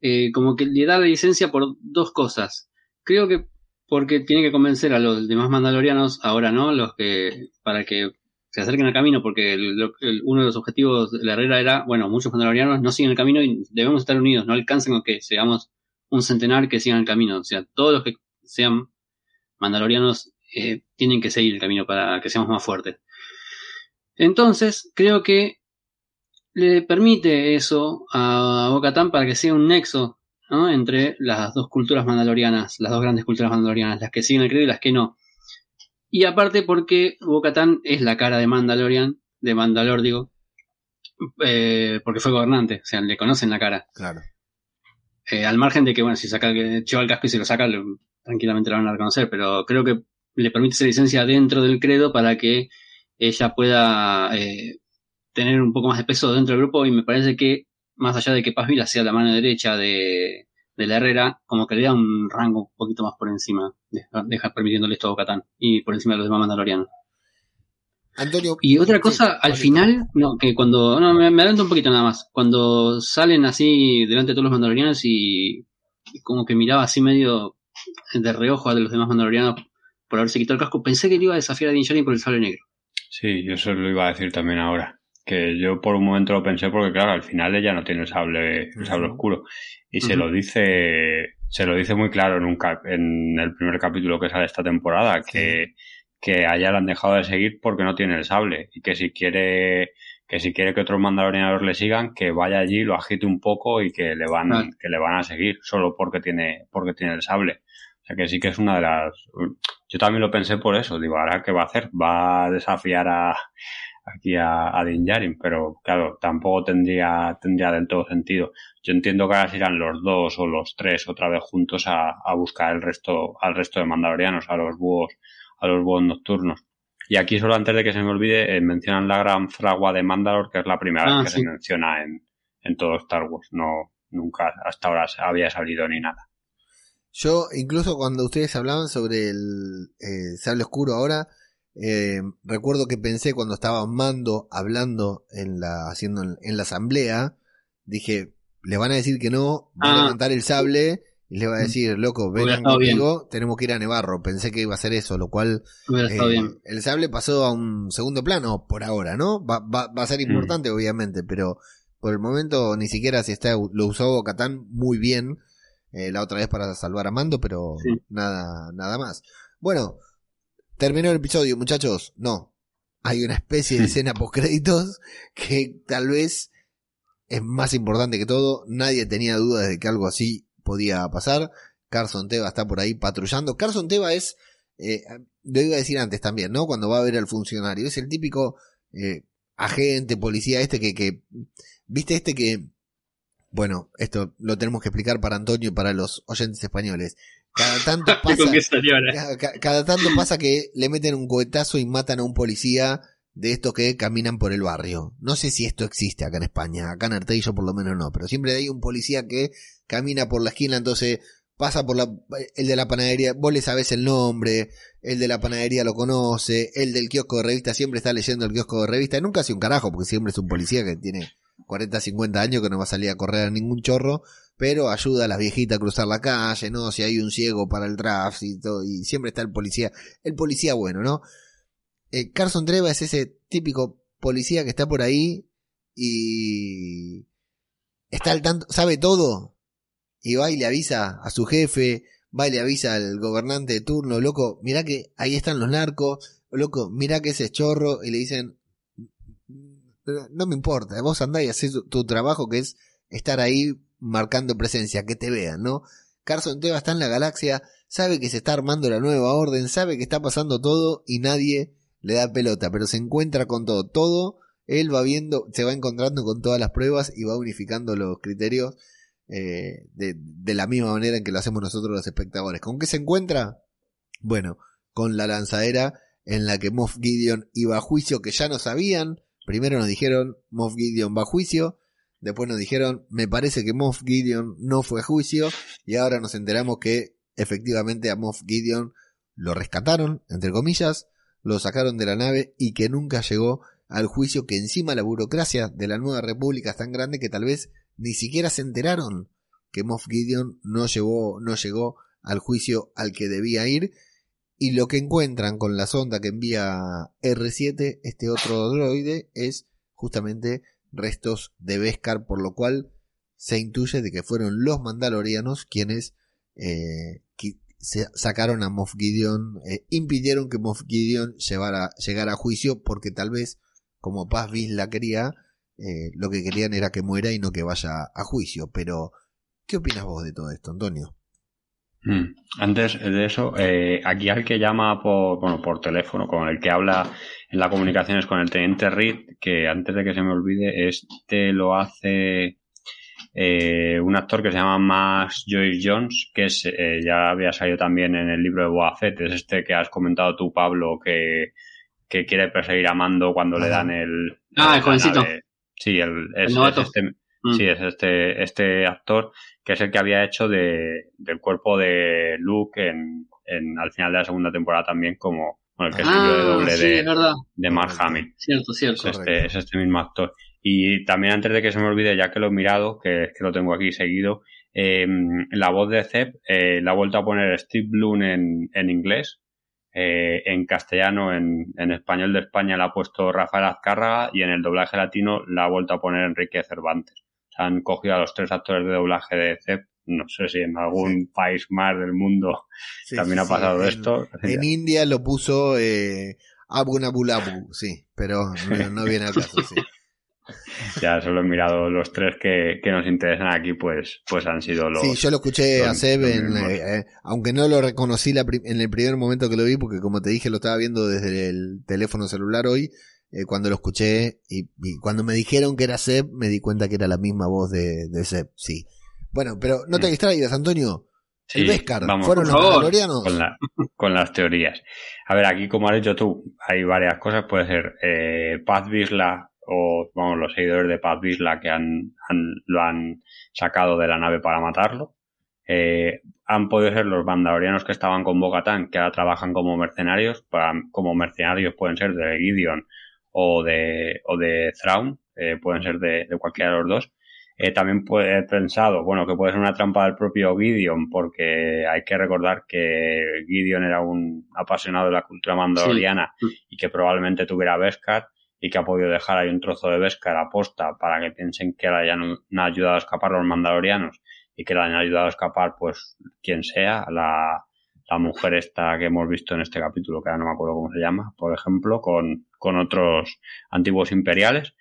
eh, como que le da la licencia por dos cosas. Creo que porque tiene que convencer a los demás mandalorianos, ahora no, los que, para que se acerquen al camino, porque el- el- uno de los objetivos de la Herrera era, bueno, muchos mandalorianos no siguen el camino y debemos estar unidos, no alcancen con que seamos un centenar que sigan el camino. O sea, todos los que sean mandalorianos eh, tienen que seguir el camino para que seamos más fuertes. Entonces, creo que le permite eso a Bo-Katan para que sea un nexo entre las dos culturas mandalorianas, las dos grandes culturas mandalorianas, las que siguen el credo y las que no. Y aparte porque Bo-Katan es la cara de Mandalorian, de Mandalor digo, eh, porque fue gobernante, o sea, le conocen la cara. Claro. Eh, al margen de que, bueno, si saca el lleva el casco y se lo saca, lo- tranquilamente lo van a reconocer, pero creo que le permite esa licencia dentro del credo para que ella pueda eh, tener un poco más de peso dentro del grupo y me parece que, más allá de que Paz Vila sea la mano derecha de, de la Herrera, como que le da un rango un poquito más por encima, deja, deja permitiéndole esto a Bocatán y por encima de los demás mandalorianos. Antonio. Y otra Sí, cosa, al final, no, que cuando, no, me, me adelanto un poquito nada más, cuando salen así delante de todos los mandalorianos y, y como que miraba así medio de reojo a los demás mandalorianos por haberse quitado el casco, pensé que le iba a desafiar a Din Djarin por el sable negro. Sí, yo eso lo iba a decir también ahora. Que yo por un momento lo pensé porque, claro, al final ella no tiene el sable, el sable oscuro. Y se lo dice, se lo dice muy claro en, un cap- en el primer capítulo que sale esta temporada, que, que a ella la han dejado de seguir porque no tiene el sable. Y que si quiere, que si quiere que otros mandalorianos le sigan, que vaya allí, lo agite un poco y que le van, que le van a seguir solo porque tiene, porque tiene el sable. O sea que sí que es una de las, yo también lo pensé por eso, digo, ahora qué va a hacer, va a desafiar a, aquí a, a Din Djarin, pero claro, tampoco tendría, tendría del todo sentido. Yo entiendo que ahora se irán los dos o los tres otra vez juntos a, a buscar el resto, al resto de mandalorianos, a los búhos, a los búhos nocturnos. Y aquí solo antes de que se me olvide, eh, mencionan la gran fragua de Mandalor, que es la primera Ah, vez que sí. se menciona en, en todo Star Wars. No, nunca hasta ahora había salido ni nada. Yo, incluso cuando ustedes hablaban sobre el eh, sable oscuro ahora, eh, recuerdo que pensé cuando estaba Mando hablando en la, haciendo en, la asamblea, dije, le van a decir que no, va a Ah. levantar el sable y le va a decir, loco, vengan bien. conmigo, tenemos que ir a Nevarro. Pensé que iba a ser eso, lo cual eh, bien. el sable pasó a un segundo plano por ahora, ¿no? Va, va, va a ser Mm. importante, obviamente, pero por el momento ni siquiera si está, lo usó Catán muy bien eh, la otra vez para salvar a Mando, pero Sí. nada, nada más. Bueno, terminó el episodio, muchachos. No, hay una especie de escena post créditos que tal vez es más importante que todo. Nadie tenía dudas de que algo así podía pasar. Carson Teva está por ahí patrullando. Carson Teva es, eh, lo iba a decir antes también, ¿no? Cuando va a ver al funcionario. Es el típico eh, agente, policía este que, que, viste este que, bueno, esto lo tenemos que explicar para Antonio y para los oyentes españoles. Cada tanto pasa, que le meten un cohetazo y matan a un policía de estos que caminan por el barrio. No sé si esto existe acá en España, acá en Arteillo por lo menos no, pero siempre hay un policía que camina por la esquina, entonces pasa por la, el de la panadería, vos le sabés el nombre, el de la panadería lo conoce, el del kiosco de revista siempre está leyendo el kiosco de revista, y nunca hace un carajo, porque siempre es un policía que tiene 40, 50 años que no va a salir a correr a ningún chorro, pero ayuda a las viejitas a cruzar la calle, ¿no? Si hay un ciego para el tráfico y siempre está el policía, el policía bueno, ¿no? Eh, Carson Treva es ese típico policía que está por ahí y está al tanto, sabe todo y va y le avisa a su jefe, va y le avisa al gobernante de turno, loco, mirá que ahí están los narcos, loco, mirá que ese es chorro y le dicen, no me importa, vos andá y hacés tu, tu trabajo que es estar ahí marcando presencia, que te vean, ¿no? Carson Teva está en la galaxia, sabe que se está armando la nueva orden, sabe que está pasando todo y nadie le da pelota, pero se encuentra con todo. Todo, él va viendo, se va encontrando con todas las pruebas y va unificando los criterios eh, de, de la misma manera en que lo hacemos nosotros los espectadores. ¿Con qué se encuentra? Bueno, con la lanzadera en la que Moff Gideon iba a juicio, que ya no sabían. Primero nos dijeron Moff Gideon va a juicio, Después nos dijeron, me parece que Moff Gideon no fue a juicio. Y ahora nos enteramos que efectivamente a Moff Gideon lo rescataron, entre comillas, lo sacaron de la nave y que nunca llegó al juicio que encima la burocracia de la nueva república es tan grande que tal vez ni siquiera se enteraron que Moff Gideon no no llegó al juicio al que debía ir. Y lo que encuentran con la sonda que envía R7, este otro droide, es justamente restos de Beskar, por lo cual se intuye de que fueron los mandalorianos quienes eh, sacaron a Moff Gideon, eh, impidieron que Moff Gideon llevara, llegara a juicio porque tal vez, como Paz la quería, eh, lo que querían era que muera y no que vaya a juicio. Pero, ¿qué opinas vos de todo esto, Antonio? Mm. Antes de eso, eh, aquí al que llama por, bueno, por teléfono, con el que habla en la comunicación es con el teniente Reed, que antes de que se me olvide, este lo hace eh, un actor que se llama Max Joyce Jones, que es, eh, ya había salido también en el libro de Boa Fett, es este que has comentado tú, Pablo, que, que quiere perseguir a Mando cuando le dan el... Ah, el jovencito. Sí, el, es, El es este, Mm. sí, es este, este actor que es el que había hecho de, del cuerpo de Luke en, en, al final de la segunda temporada también como bueno, el que escribió de Ah, doble sí, de, es verdad. de Mark. Hamill. Cierto, cierto. Es este, es este mismo actor. Y también antes de que se me olvide, ya que lo he mirado, que es que lo tengo aquí seguido, eh, la voz de Zeb eh, la ha vuelto a poner Steve Bloom en, en inglés. eh, en castellano, en, en español de España la ha puesto Rafael Azcárraga y en el doblaje latino la ha vuelto a poner Enrique Cervantes. Han cogido a los tres actores de doblaje de Zeb. No sé si en algún país más del mundo Sí, también ha pasado en- esto. En India lo puso eh, Abu Nabulabu, sí, pero no, no viene al caso, sí. Ya solo he mirado los tres que, que nos interesan aquí, pues, pues han sido los. Sí, yo lo escuché a Seb, en, eh, eh, aunque no lo reconocí la en el primer momento que lo vi, porque como te dije lo estaba viendo desde el teléfono celular hoy, eh, cuando lo escuché y, y cuando me dijeron que era Seb, me di cuenta que era la misma voz de, de Seb, sí. Bueno, pero no te distraigas, Antonio. Sí, el vamos, ¿fueron los mandalorianos? con, la- con las teorías. A ver, aquí como has dicho tú, hay varias cosas. Puede ser eh, Paz Vizla o vamos, los seguidores de Paz Vizla que han, han- lo han sacado de la nave para matarlo. Eh, han podido ser los mandalorianos que estaban con Bogatán, que ahora trabajan como mercenarios. Para- como mercenarios pueden ser de Gideon o de, o de Thrawn, eh, pueden ser de, de cualquiera de los dos. Eh, también puede- he pensado, bueno, que puede ser una trampa del propio Gideon, porque hay que recordar que Gideon era un apasionado de la cultura mandaloriana Sí. y que probablemente tuviera Beskar y que ha podido dejar ahí un trozo de Beskar a posta para que piensen que le hayan ayudado a escapar los mandalorianos y que le hayan ayudado a escapar, pues, quien sea, la, la mujer esta que hemos visto en este capítulo, que ahora no me acuerdo cómo se llama, por ejemplo, con, con otros antiguos imperiales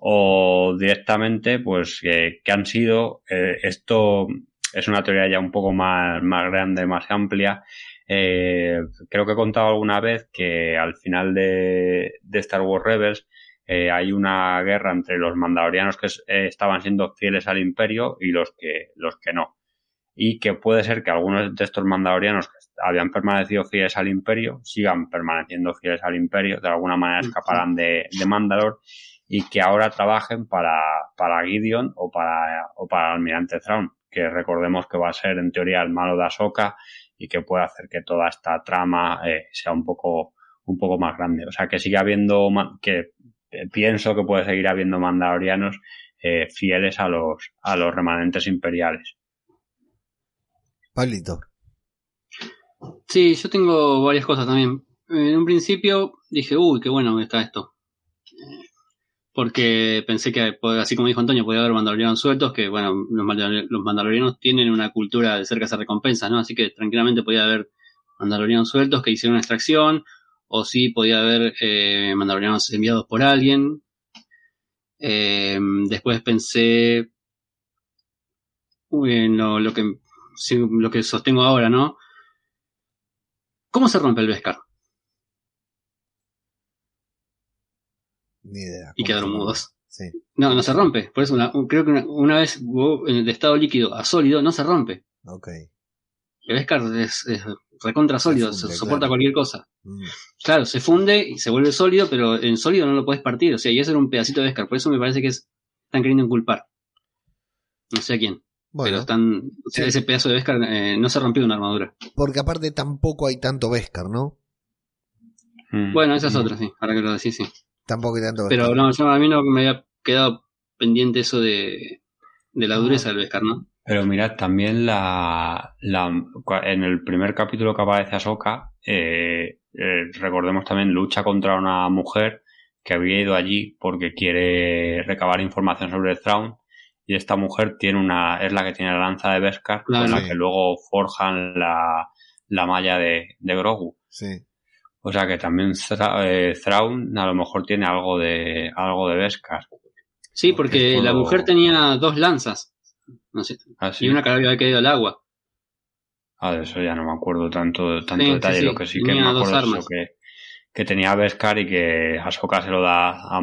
o directamente pues que, han sido eh, esto es una teoría ya un poco más, más grande más amplia. Eh, creo que he contado alguna vez que al final de, Star Wars Rebels eh, hay una guerra entre los mandalorianos que es- estaban siendo fieles al imperio y los que los que no. Y que puede ser que algunos de estos mandalorianos habían permanecido fieles al imperio sigan permaneciendo fieles al imperio de alguna manera escaparán de, de Mandalor y que ahora trabajen para, para Gideon o para, o para el almirante Thrawn, que recordemos que va a ser en teoría el malo de Ahsoka y que puede hacer que toda esta trama eh, sea un poco, un poco más grande. O sea, que sigue habiendo, que eh, pienso que puede seguir habiendo mandalorianos eh, fieles a los, a los remanentes imperiales. Pablito. Sí, yo tengo varias cosas también. En un principio dije, uy, qué bueno está esto. Eh, Porque pensé que, pues, así como dijo Antonio, podía haber mandalorianos sueltos, que bueno, los mandalor- los mandalorianos tienen una cultura de cerca hacer recompensas, ¿no? Así que tranquilamente podía haber mandalorianos sueltos que hicieron una extracción, o sí podía haber eh, mandalorianos enviados por alguien. Eh, después pensé en lo, lo que lo que sostengo ahora, ¿no? ¿Cómo se rompe el Beskar? Ni idea. Y ¿Cómo quedaron mudos. Sí. No, no se rompe. Por eso una- un- creo que una, una vez de estado líquido a sólido no se rompe. Ok. El Beskar es, es recontra sólido, Se funde, se soporta claro. cualquier cosa. Mm. Claro, se funde y se vuelve sólido, pero en sólido no lo puedes partir. O sea, y eso era un pedacito de Beskar. Por eso me parece que es, están queriendo inculpar. No sé a quién. Pero Bueno, están. o sea, sí. ese pedazo de Beskar eh, no se rompió una armadura. porque aparte tampoco hay tanto Beskar, ¿no? Mm. Bueno, esa es Mm. otra, sí. Ahora que lo decís, sí. Tampoco hay tanto Pero Beskar. no, yo a mí no me había quedado pendiente eso de, de la dureza del Beskar, ¿no? Pero mirad, también la, la en el primer capítulo que aparece Ahsoka, eh, eh, recordemos también lucha contra una mujer que había ido allí porque quiere recabar información sobre Thrawn y esta mujer tiene una es la que tiene la lanza de Beskar Claro. con la que luego forjan la, la malla de, de Grogu. Sí. O sea que también Thra- eh, Thrawn a lo mejor tiene algo de algo de Beskar. Sí, porque Porque la mujer tenía dos lanzas. No sé, Así. y una que había caído al agua. Ah, de eso ya no me acuerdo tanto, tanto Sí, detalle. sí. Lo que sí que me acuerdo es que, que tenía Beskar y que Ahsoka se lo da a,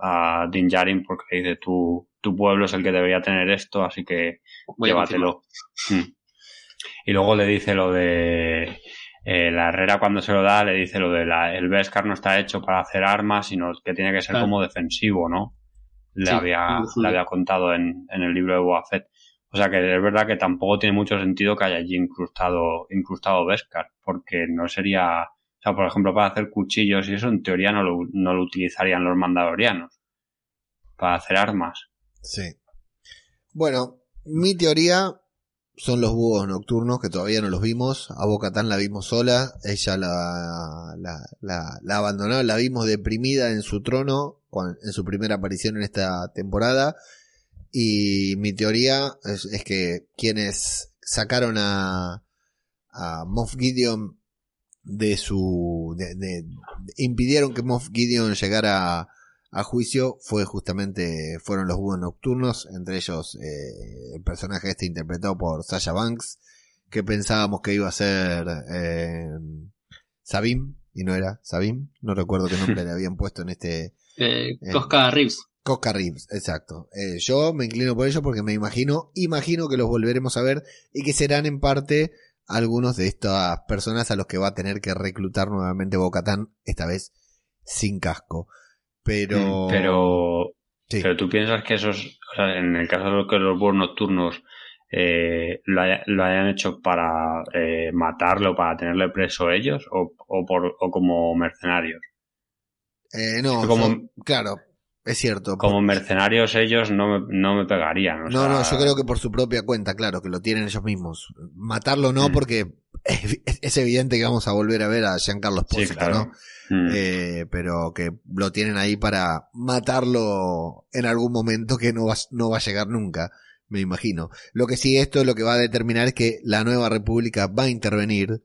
a Din Djarin porque le dice tu, tu pueblo es el que debería tener esto, así que Voy llévatelo. Mm. Y luego le dice lo de eh, la Herrera cuando se lo da, le dice lo de la, el Beskar no está hecho para hacer armas, sino que tiene que ser Claro. como defensivo, ¿no? Le Sí, había, le había contado en, en el libro de Boba Fett. O sea que es verdad que tampoco tiene mucho sentido que haya allí incrustado, incrustado Beskar, porque no sería, o sea, por ejemplo, para hacer cuchillos y eso, en teoría no lo, no lo utilizarían los mandalorianos. Para hacer armas. Sí. Bueno, mi teoría son los búhos nocturnos que todavía no los vimos. A Boca la vimos sola. Ella la, la, la, la abandonó, la vimos deprimida en su trono en su primera aparición en esta temporada. Y mi teoría es, es que quienes sacaron a, a Moff Gideon de su. de- de- impidieron que Moff Gideon llegara a juicio fue justamente fueron los búhos nocturnos entre ellos eh, el personaje este interpretado por Sasha Banks que pensábamos que iba a ser eh, Sabim y no era Sabim no recuerdo qué nombre le habían puesto en este Eh. Cosca Reeves. Coca Reeves, exacto. Eh, yo me inclino por ello porque me imagino, imagino que los volveremos a ver y que serán en parte algunos de estas personas a los que va a tener que reclutar nuevamente Bocatán, esta vez sin casco. Pero, Mm, Pero, sí. pero tú piensas que esos, o sea, en el caso de lo que los búhos nocturnos eh, lo, haya- lo hayan hecho para eh, matarlo, para tenerle preso ellos, o, o, por, o como mercenarios. Eh, no, como- son- claro, es cierto. Como mercenarios ellos no me, no me pegarían. o No, sea, no, yo creo que por su propia cuenta, claro, que lo tienen ellos mismos. Matarlo no, Mm. porque es, es evidente que vamos a volver a ver a Giancarlo Sí, Espósito, claro. ¿no? Mm. Eh, pero que lo tienen ahí para matarlo en algún momento que no va, no va a llegar nunca, me imagino. Lo que sí, esto lo que va a determinar es que la nueva república va a intervenir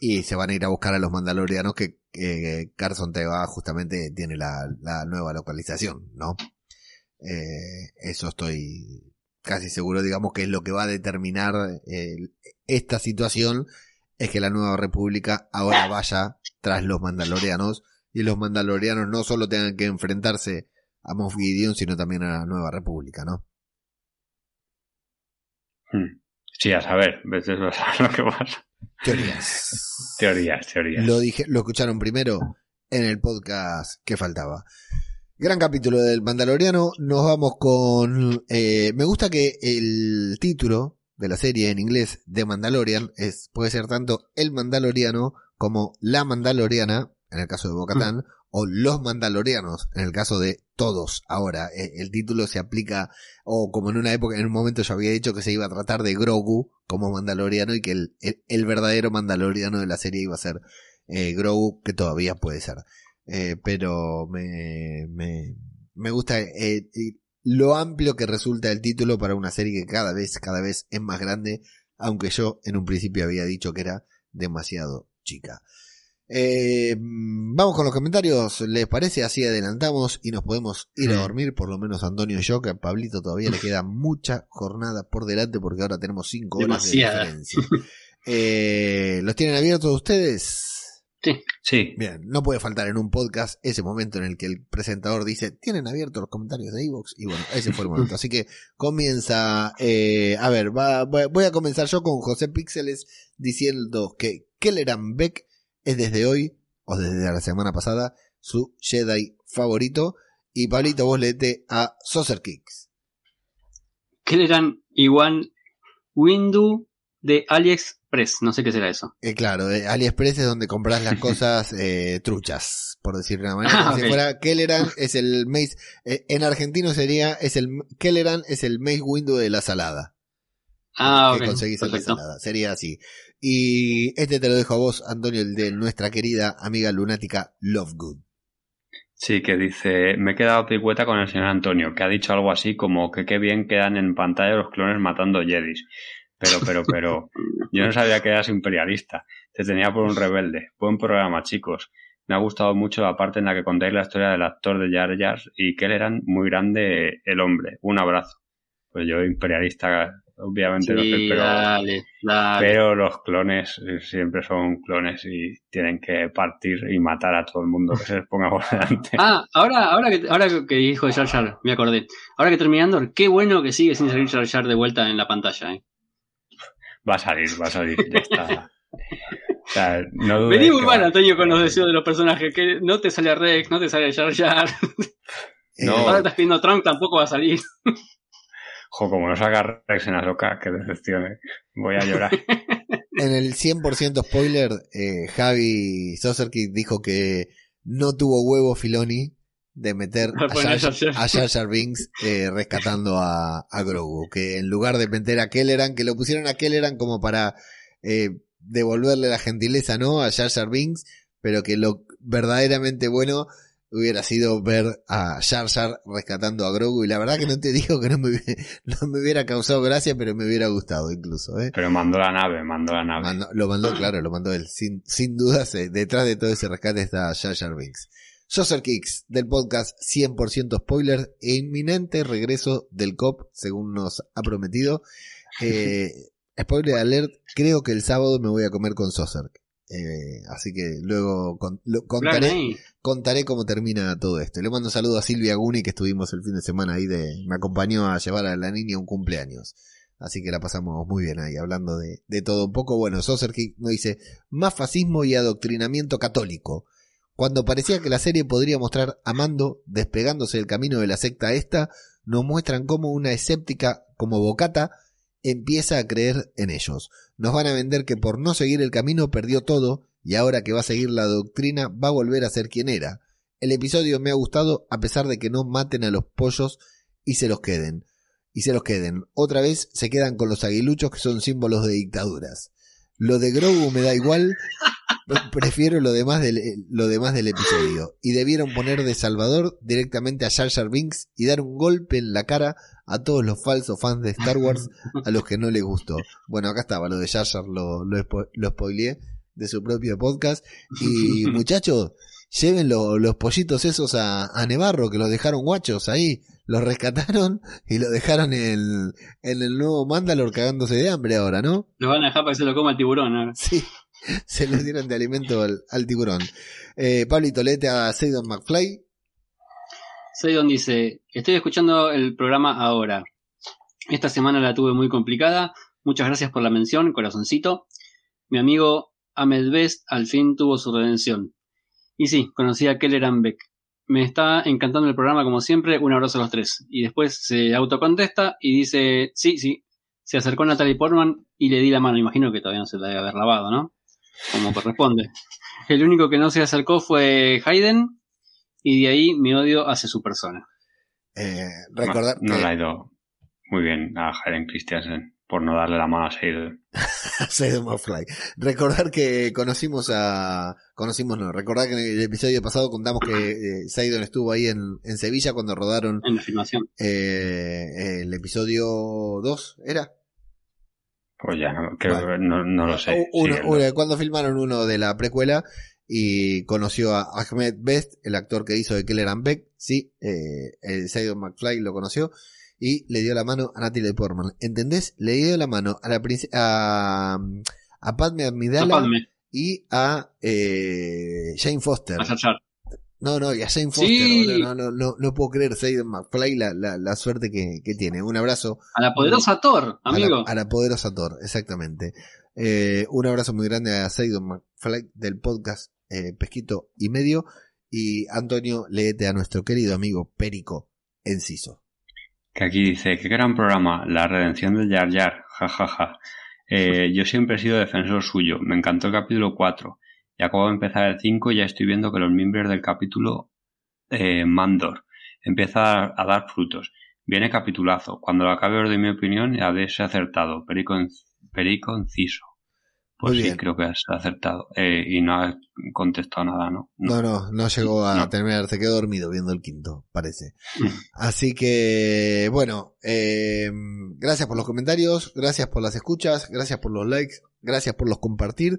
y se van a ir a buscar a los mandalorianos que, que Carson Teva justamente tiene la, nueva localización, ¿no? Eh, eso estoy casi seguro, digamos que es lo que va a determinar eh, esta situación, es que la nueva república ahora vaya tras los mandalorianos y los mandalorianos no solo tengan que enfrentarse a Moff Gideon, sino también a la nueva república, ¿no? Mm. Sí, a saber, veces lo sabes lo que pasa. Teorías. Teorías, teorías. Lo dije, lo escucharon primero en el podcast que faltaba. Gran capítulo del Mandaloriano. Nos vamos con. eh, me gusta que el título de la serie en inglés de Mandalorian es puede ser tanto el Mandaloriano como la Mandaloriana en el caso de Bocatán o los Mandalorianos en el caso de todos ahora. Eh, El título se aplica, o como en una época, en un momento yo había dicho que se iba a tratar de Grogu como mandaloriano y que el, el, verdadero mandaloriano de la serie iba a ser eh, Grogu, que todavía puede ser. Eh, pero me, me, me gusta eh, lo amplio que resulta el título para una serie que cada vez, cada vez es más grande, aunque yo en un principio había dicho que era demasiado chica. Eh, vamos con los comentarios, ¿les parece? Así adelantamos y nos podemos ir a Sí. dormir, por lo menos Antonio y yo, que a Pablito todavía le queda mucha jornada por delante porque ahora tenemos cinco horas Demasiada. de diferencia. Eh, ¿Los tienen abiertos ustedes? Sí, Bien, no puede faltar en un podcast ese momento en el que el presentador dice, tienen abiertos los comentarios de Evox y bueno, ese fue el momento. Así que comienza, eh, a ver, va- voy a comenzar yo con José Píxeles diciendo que Kelleran Beck es desde hoy, o desde la semana pasada, su Jedi favorito. Y Pablito, vos leete a Saucer Kicks. Que eran igual Windu de AliExpress. No sé qué será eso. Eh, claro, eh, AliExpress es donde compras las cosas eh, truchas, por decir de una manera. Ah, Como si fuera Kelleran es el Mace, eh, en argentino sería, es el, Kelleran es el Mace Window de la salada. Ah, que ok. conseguís en la salada. Sería así. Y este te lo dejo a vos, Antonio, el de nuestra querida amiga lunática Lovegood. sí, que dice, me he quedado picueta con el señor Antonio, que ha dicho algo así como que qué bien quedan en pantalla los clones matando jedis. Pero, pero, pero, yo no sabía que eras imperialista. Te tenía por un rebelde. Buen programa, chicos. Me ha gustado mucho la parte en la que contáis la historia del actor de Jar Jar y que él era muy grande el hombre. Un abrazo. Pues yo imperialista, obviamente Sí, pero... dale, dale. Pero los clones eh, siempre son clones y tienen que partir y matar a todo el mundo que se les ponga por delante. Ah, ahora, ahora que ahora que dijo Jar Jar, me acordé. Ahora que terminando, qué bueno que sigue sin salir Jar Jar de vuelta en la pantalla. ¿eh? Va a salir, va a salir, ya está. O sea, no dudes Vení muy mal, Antonio, con los deseos de los personajes. Que no te sale Rex, no te sale Jar Jar. No. Ahora estás pidiendo Trump, tampoco va a salir. Jo, como no saca Rex en Azoka, que decepción, eh. Voy a llorar. En el 100% spoiler, eh, Javi Soserkit dijo que no tuvo huevo Filoni de meter A a poner Jar, Jar Jar. a Jar Jar Binks eh, rescatando a, a Grogu. Que en lugar de meter a Kelleran, que lo pusieron a Kelleran como para eh, devolverle la gentileza, ¿no? A Jar Jar Binks, pero que lo verdaderamente bueno hubiera sido ver a Jar Jar rescatando a Grogu. Y la verdad que no te digo que no me, hubiera- no me hubiera causado gracia, pero me hubiera gustado incluso, ¿eh? Pero mandó la nave, mandó la nave. Mandó- lo mandó, claro, lo mandó él. Sin, sin dudas, eh, detrás de todo ese rescate está Jar Jar Binks. Saucer Kicks, del podcast 100% spoiler, e inminente regreso del COP, según nos ha prometido. Eh, spoiler alert, creo que el sábado me voy a comer con Saucer. Eh, así que luego con- lo- contaré. Contaré cómo termina todo esto. Le mando un saludo a Silvia Guni, que estuvimos el fin de semana ahí de, me acompañó a llevar a la niña un cumpleaños. Así que la pasamos muy bien ahí, hablando de, de todo un poco. Bueno, Soserkick nos dice, más fascismo y adoctrinamiento católico. Cuando parecía que la serie podría mostrar a Mando despegándose del camino de la secta esta, nos muestran cómo una escéptica como Bocata empieza a creer en ellos. Nos van a vender que por no seguir el camino perdió todo y ahora que va a seguir la doctrina va a volver a ser quien era. El episodio me ha gustado a pesar de que no maten a los pollos y se los queden. Y se los queden. Otra vez se quedan con los aguiluchos que son símbolos de dictaduras. Lo de Grogu me da igual. Prefiero lo demás del, lo demás del episodio. Y debieron poner de Salvador directamente a Jar Jar Binks y dar un golpe en la cara a todos los falsos fans de Star Wars a los que no les gustó. Bueno, acá estaba lo de Jar Jar, lo, lo, lo spoileé de su propio podcast. Y muchachos, lleven lo- los pollitos esos a, a Nevarro, que los dejaron guachos ahí. Los rescataron y lo dejaron en, en el nuevo Mandalor cagándose de hambre ahora, ¿no? Lo van a dejar para que se lo coma el tiburón. ahora. Sí, se los dieron de alimento al, al tiburón. Eh, Pablito, léete a Seidon McFly. Seidon dice, estoy escuchando el programa ahora. Esta semana la tuve muy complicada. Muchas gracias por la mención, corazoncito. Mi amigo Ahmed Best al fin tuvo su redención. Y sí, conocí a Kelleran Beck. Me está encantando el programa como siempre. Un abrazo a los tres. Y después se autocontesta y dice, sí, sí. Se acercó Natalie Portman y le di la mano. Imagino que todavía no se la debe haber lavado, ¿no? Como corresponde. El único que no se acercó fue Hayden y de ahí mi odio hacia su persona. Eh, recordar no, le ha ido muy bien a Hayden Christiansen por no darle la mano a Seidel. McFly. Recordar que conocimos a. Conocimos, no. Recordar que en el episodio pasado contamos que eh, Seidon estuvo ahí en, en Sevilla cuando rodaron En la filmación. eh, el episodio 2, ¿era? Pues ya, no, creo Vale. que no, no lo sé. Uno- Sí, el- uno- cuando filmaron uno de la precuela y conoció a Ahmed Best, el actor que hizo de Keller and Beck, sí, eh, el Seidon McFly lo conoció y le dio la mano a Natalie Portman. ¿Entendés? Le dio la mano a la a, a Padme Amidala y a eh, Jane Foster. a. No, no, y a Jane Foster. Sí. boludo. No, no, no, no puedo creer Seidon McFly la, la, la suerte que, que tiene. Un abrazo A la poderosa Thor, a la- amigo. A la, poderosa Thor, exactamente. Eh, un abrazo muy grande a Seidon McFly del podcast eh, Pesquito y Medio. Y Antonio, leete a nuestro querido amigo Perico Enciso. Que aquí dice, qué gran programa, la redención de Jar Jar, jajaja. Eh, yo siempre he sido defensor suyo, me encantó el capítulo 4. Y acabo de empezar el 5 y ya estoy viendo que los miembros del capítulo eh, Mandor empieza a, a dar frutos. Viene capitulazo. Cuando lo acabe os doy mi opinión y habéis acertado. Perico, perico. Pues Muy sí, bien. creo que has acertado. Eh, y no has contestado nada, ¿no? No, no, no llegó a No. terminar, se quedó dormido viendo el quinto, parece. Así que, bueno, eh, gracias por los comentarios, gracias por las escuchas, gracias por los likes, gracias por los compartir,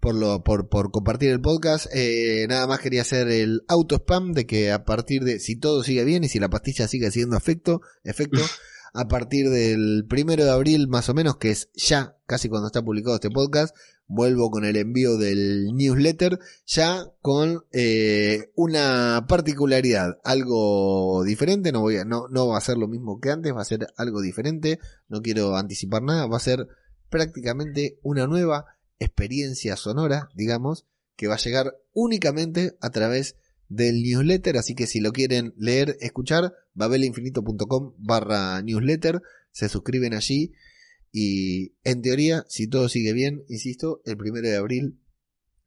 por, lo, por, por compartir el podcast. Eh, nada más quería hacer el auto spam de que a partir de, si todo sigue bien y si la pastilla sigue haciendo efecto, efecto, a partir del primero de abril más o menos, que es ya, casi cuando está publicado este podcast, vuelvo con el envío del newsletter, ya con eh, una particularidad, algo diferente, no voy a, no, no va a ser lo mismo que antes, va a ser algo diferente, no quiero anticipar nada, va a ser prácticamente una nueva experiencia sonora, digamos, que va a llegar únicamente a través del newsletter, así que si lo quieren leer, escuchar, babelinfinito.com barra newsletter, se suscriben allí y en teoría, si todo sigue bien, insisto, el primero de abril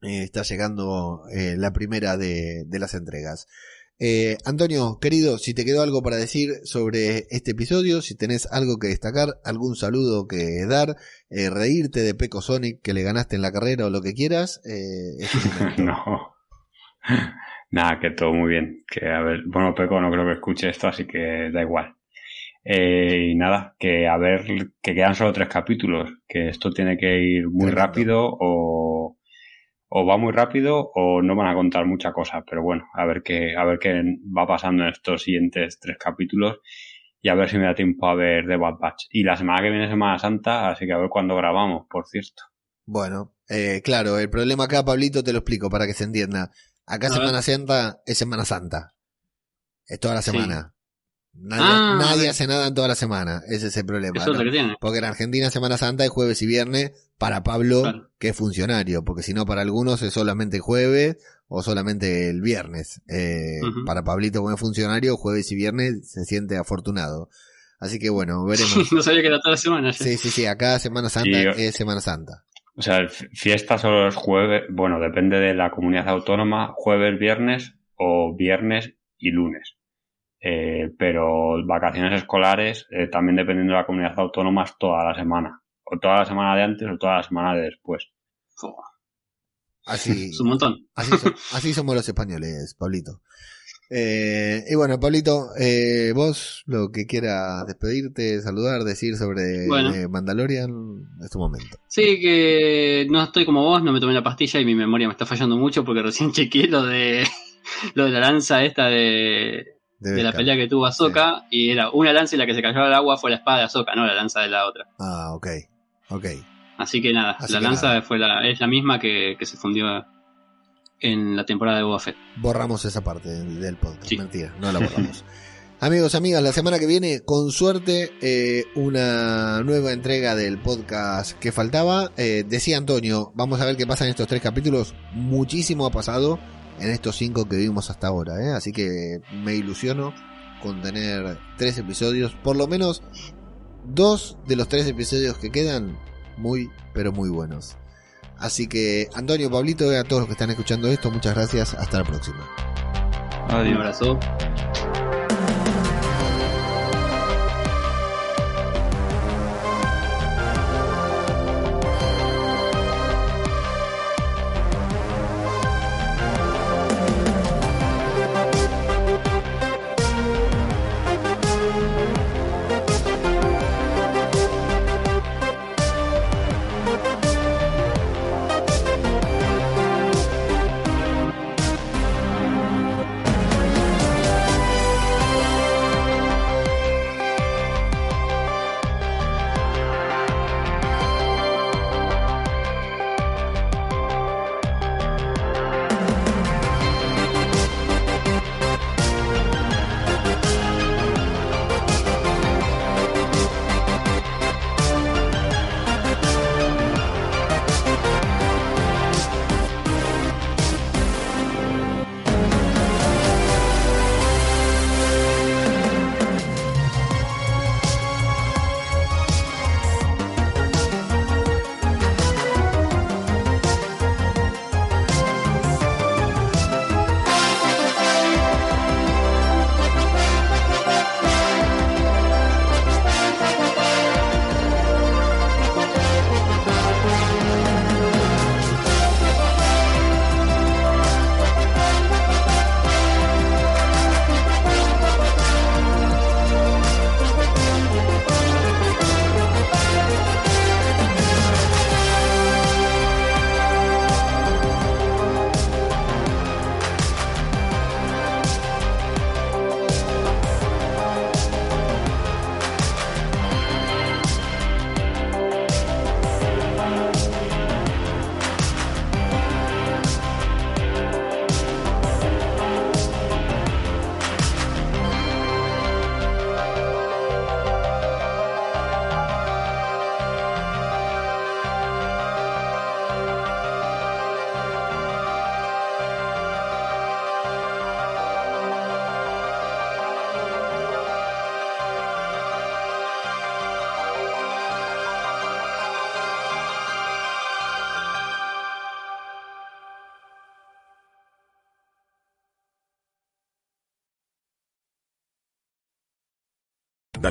eh, está llegando eh, la primera de, las entregas. Eh, Antonio, querido, si te quedó algo para decir sobre este episodio, si tenés algo que destacar, algún saludo que dar, reírte de Peco Sonic que le ganaste en la carrera o lo que quieras, eh, no. Nada, que todo muy bien. Que a ver, bueno, Peco no creo que escuche esto, así que da igual. Eh, y nada, que a ver, que quedan solo tres capítulos, que esto tiene que ir muy rápido o, o va muy rápido o no van a contar mucha cosa, pero bueno, a ver qué, a ver qué va pasando en estos siguientes tres capítulos y a ver si me da tiempo a ver The Bad Batch. Y la semana que viene es Semana Santa, así que a ver cuándo grabamos, por cierto. Bueno, eh, claro, el problema acá, Pablito, te lo explico para que se entienda. Acá A Semana ver. Santa es Semana Santa. Es toda la Sí. semana. Nadie, Ah, nadie hace nada en toda la semana. Ese es el problema. Porque en Argentina Semana Santa es jueves y viernes para Pablo, Claro. que es funcionario. Porque si no, para algunos es solamente jueves o solamente el viernes. Eh. Para Pablito, como es funcionario, jueves y viernes se siente afortunado. Así que bueno, veremos. no sabía que era toda la semana. ya. sí, sí, sí. Acá Semana Santa Y es Semana Santa. O sea, fiesta solo es jueves, bueno, depende de la comunidad autónoma, jueves, viernes o viernes y lunes. Eh, pero vacaciones escolares, eh, también dependiendo de la comunidad autónoma, es toda la semana. O toda la semana de antes o toda la semana de después. Fua, Así, Es un montón. así, así somos los españoles, Pablito. Eh, y bueno, Pablito, eh, vos lo que quieras despedirte, saludar, decir sobre Bueno. eh, Mandalorian, es tu momento. Sí, que no estoy como vos, no me tomé la pastilla y mi memoria me está fallando mucho porque recién chequeé lo de lo de la lanza esta de, De de la pelea que tuvo Ahsoka y era una lanza y la que se cayó al agua fue la espada de Ahsoka, no la lanza de la otra. Ah, ok, ok. Así que nada, Así la que lanza nada. fue la, es la misma que, que se fundió en la temporada de Boba Fett. Borramos esa parte del, podcast, Sí. mentira, no la borramos. Amigos, amigas, la semana que viene, con suerte, eh, una nueva entrega del podcast que faltaba. Eh, decía Antonio, vamos a ver qué pasa en estos tres capítulos. Muchísimo ha pasado en estos cinco que vimos hasta ahora, ¿eh? así que me ilusiono con tener tres episodios, por lo menos dos de los tres episodios que quedan, muy, pero muy buenos. Así que, Antonio, Pablito, y a todos los que están escuchando esto, muchas gracias. Hasta la próxima. Un Adiós. abrazo.